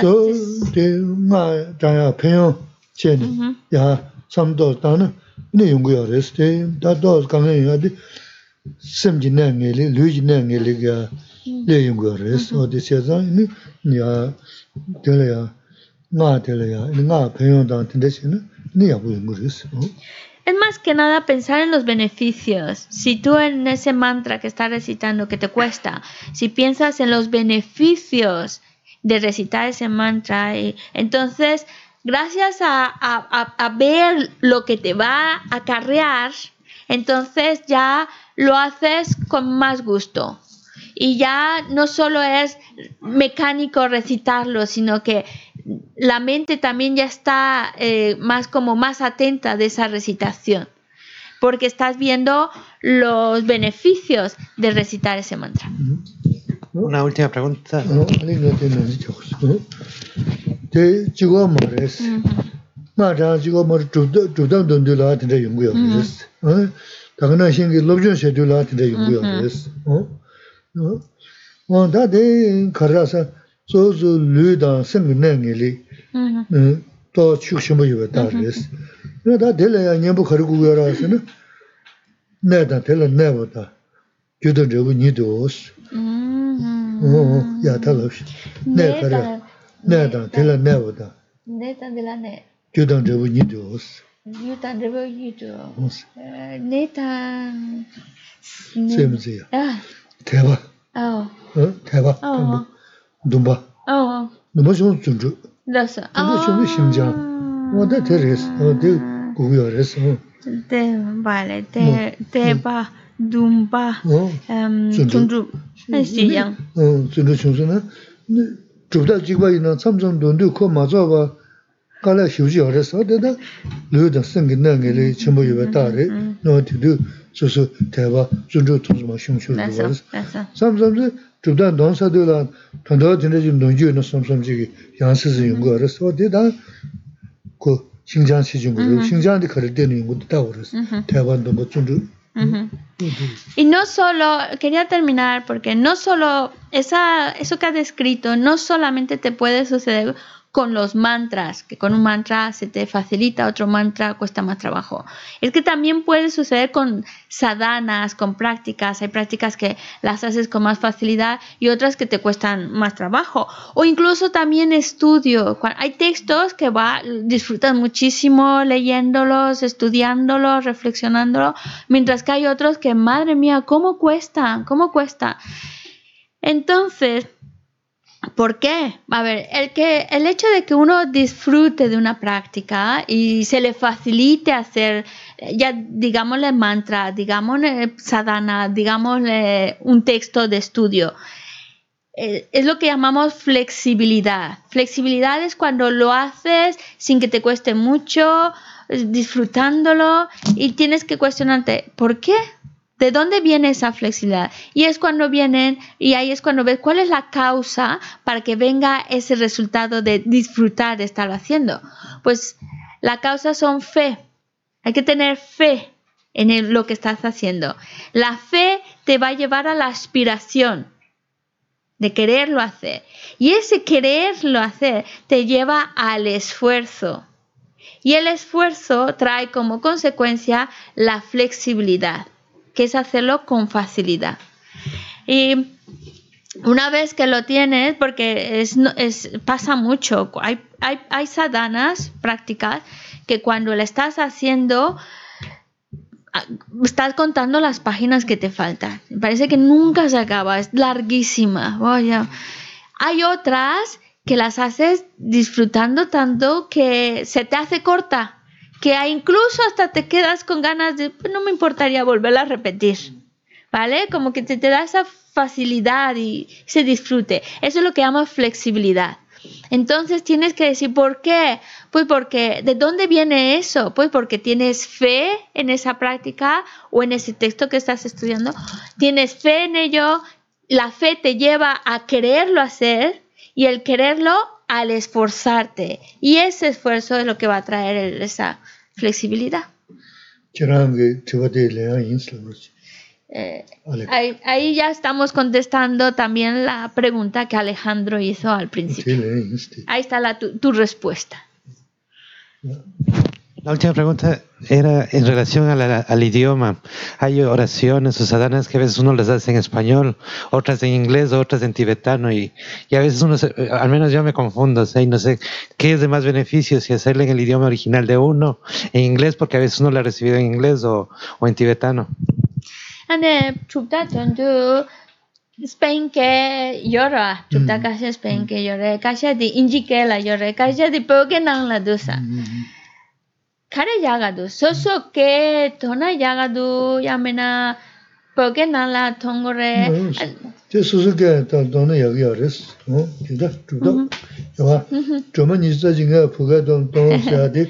yo zo de nga daya penyo che ni ya sam do da na ni yung ya res de da do ka nge ya de sem ji na nge le lu ji na nge le ga le yung ya res o de se za ni ya de le ya nga de le ya nga penyo da de se na ni ya bu yung res Es más que nada pensar en los beneficios. Si tú en ese mantra que estás recitando que te cuesta, si piensas en los beneficios de recitar ese mantra. Y entonces, gracias a, a, ver lo que te va a acarrear, entonces ya lo haces con más gusto. Y ya no solo es mecánico recitarlo, sino que la mente también ya está eh, más como más atenta de esa recitación, porque estás viendo los beneficios de recitar ese mantra. Una última pregunta. No, no tiene chocos. Te llegó a Mores. Mara llegó a Mores, chudam donde la tendrá yungu ya ves. Tagana shingi lobjun se tu la tendrá yungu ya ves. Oh, da de karasa so so lü da sing ne ngeli. To chuk shimbo yuwa da ves. Na da dele ya nyembu kharigu ya rasana. Ne da dele ne wa da. Gyudan rebu nidos. Mm. yaa tala shi. Nē kare, nē tāng, tila nē wā tāng. Nē tāng tila nē. Kyu tāng dribu nyi tu wos. Kyu tāng dribu nyi tu. Wos. Nē tāng... Tsē mi tsē yaa. Tēba. Āo. Tēba, tāmbu. Dūmba. Āo. Dūmba shiong tsundru. Lāsa. Dūmba shiong shimjāng. Wā tā tē rēs, tē gugu rēs. Tē, bāle, tē, tēba, dūmba, tsundru. 박. 어. 어, 대박. 어. 눈봐. 어. 너무 좀 준주. 됐어. 근데 좀 심장. 어, 네, 되겠어. 어, 네, 구구열했어. 네, vale. 대 대박. dumba um tundu si yang uh tundu chungsu na zhubda jigba ina tsamsam dundu ko ma zo ba kala xiuji yore sa de da lu da sengi na nge le chenpo yuwa da re no di du su su taiwa zunzhu tunzu ma xiong xiu yuwa tsamsam zi zhubda don sa de la tanda dina jim don yu na tsamsam jigi yang si zi yungu yore sa de da ko xinjiang si jungu xinjiang di kare deni yungu da yore Y no solo, quería terminar porque no solo, esa, eso que has descrito, no solamente te puede suceder con los mantras, que con un mantra se te facilita, otro mantra cuesta más trabajo. Es que también puede suceder con sadhanas, con prácticas. Hay prácticas que las haces con más facilidad y otras que te cuestan más trabajo. O incluso también estudio. Hay textos que va, disfrutas muchísimo leyéndolos, estudiándolos, reflexionándolos, mientras que hay otros que, madre mía, ¿cómo cuesta? ¿Cómo cuesta? Entonces, ¿Por qué? A ver, el, que, el hecho de que uno disfrute de una práctica y se le facilite hacer, ya digámosle mantra, digámosle sadhana, digámosle un texto de estudio, eh, es lo que llamamos flexibilidad. Flexibilidad es cuando lo haces sin que te cueste mucho, disfrutándolo y tienes que cuestionarte, ¿por qué? ¿De dónde viene esa flexibilidad? Y es cuando vienen, y ahí es cuando ves cuál es la causa para que venga ese resultado de disfrutar de estarlo haciendo. Pues la causa son fe. Hay que tener fe en lo que estás haciendo. La fe te va a llevar a la aspiración de quererlo hacer. Y ese quererlo hacer te lleva al esfuerzo. Y el esfuerzo trae como consecuencia la flexibilidad, que es hacerlo con facilidad. Y una vez que lo tienes, porque es, es, pasa mucho, hay, hay, hay sadanas prácticas que cuando le estás haciendo, estás contando las páginas que te faltan. Parece que nunca se acaba, es larguísima. Vaya. Hay otras que las haces disfrutando tanto que se te hace corta, que incluso hasta te quedas con ganas de, pues no me importaría volverla a repetir, ¿vale? Como que te, te da esa facilidad y se disfrute. Eso es lo que llamo flexibilidad. Entonces tienes que decir, ¿por qué? Pues porque, ¿de dónde viene eso? Pues porque tienes fe en esa práctica o en ese texto que estás estudiando. Tienes fe en ello, la fe te lleva a quererlo hacer y el quererlo al esforzarte. Y ese esfuerzo es lo que va a traer esa flexibilidad. Eh, ahí, ahí, ya estamos contestando también la pregunta que Alejandro hizo al principio. Ahí está la, tu, tu respuesta. La última pregunta era en relación a la, al idioma. Hay oraciones o sadanas que a veces uno las hace en español, otras en inglés, otras en tibetano y, y a veces uno, se, al menos yo me confundo, ¿sí? no sé qué es de más beneficio, si hacerle en el idioma original de uno, en inglés, porque a veces uno la ha recibido en inglés o, o en tibetano. Spain que llora, chupta casi Spain que llora, casi de inji que la llora, casi de nang la dusa. Kare yagadu soso ke tona yagadu yamena poke nala tongore. Te soso ke tona yagya res o tida tuda yawa choma nisa jinga poke tona tona sayade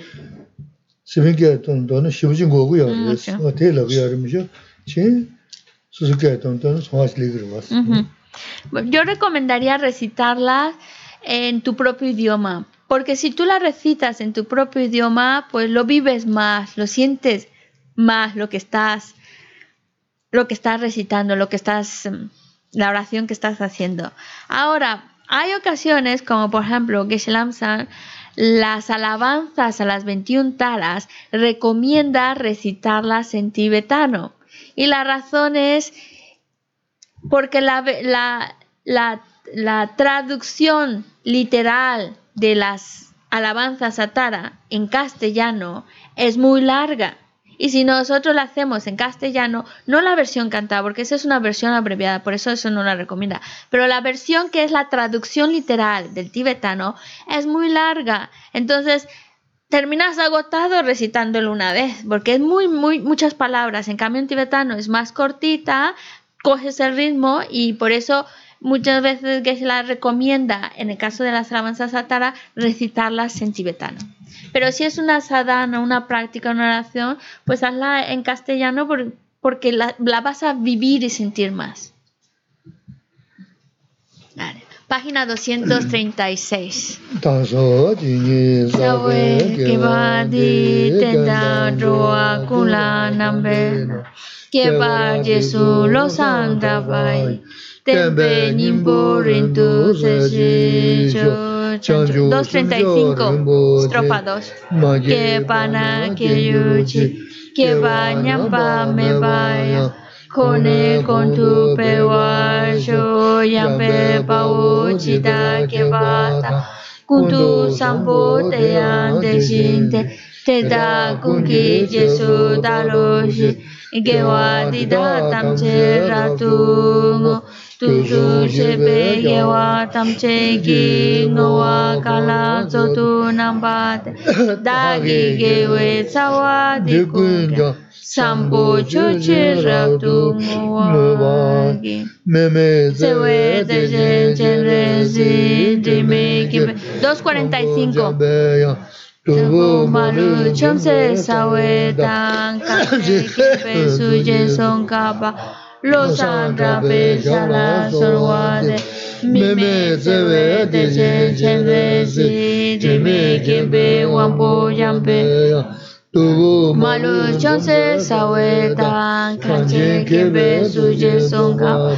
simen ke tona tona shibujin gogu ya res o te lagu ya rimisho chi soso ke tona tona songas ligri was Yo recomendaría recitarla en tu propio idioma, Porque si tú la recitas en tu propio idioma, pues lo vives más, lo sientes más lo que estás, lo que estás recitando, lo que estás, la oración que estás haciendo. Ahora, hay ocasiones, como por ejemplo Geshe Lamsan, las alabanzas a las 21 taras recomienda recitarlas en tibetano. Y la razón es porque la, la, la, la traducción literal de las alabanzas a Tara en castellano es muy larga. Y si nosotros la hacemos en castellano, no la versión cantada, porque esa es una versión abreviada, por eso eso no la recomienda. Pero la versión que es la traducción literal del tibetano es muy larga. Entonces, terminas agotado recitándolo una vez, porque es muy, muy, muchas palabras. En cambio, en tibetano es más cortita, coges el ritmo y por eso Muchas veces que se la recomienda, en el caso de las alabanzas satara, recitarlas en tibetano. Pero si es una sadhana, una práctica, una oración, pues hazla en castellano por, porque la, la, vas a vivir y sentir más. Página 236. Que va Jesús los Tempe Nimbo Rintu Seshi Chanchu 235 Estrofa 2 Que Pana Que Yuchi Que Va Nyampa Me Vaya. Kone Kontu Pewa Sho Yampe Pau Chita Que Vata Kuntu Sampo Teyan Deshinte Teta Kunki Jesu Daloshi Gewa Dida Tamche Ratungo tu ki rabdu ngowa gi sewe de jen jen rezi dime kibe 245 Tubu malu chomse sawe tan son kaba lo sandra pe shala sorwade meme zewe de chen chen de si jime kimbe wampo yampe tubu malu chonse sawe tan kanche kimbe suje songa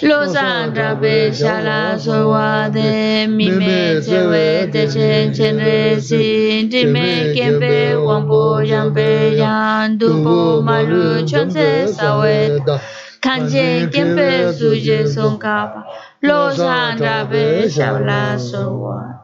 Los andrabe shala sowa de mi me sewe de chen chen re si. Di me kempe wangpo yangpe yang du po malu chon se sawe kanje kempe suje son kapa Los andrabe shala sowa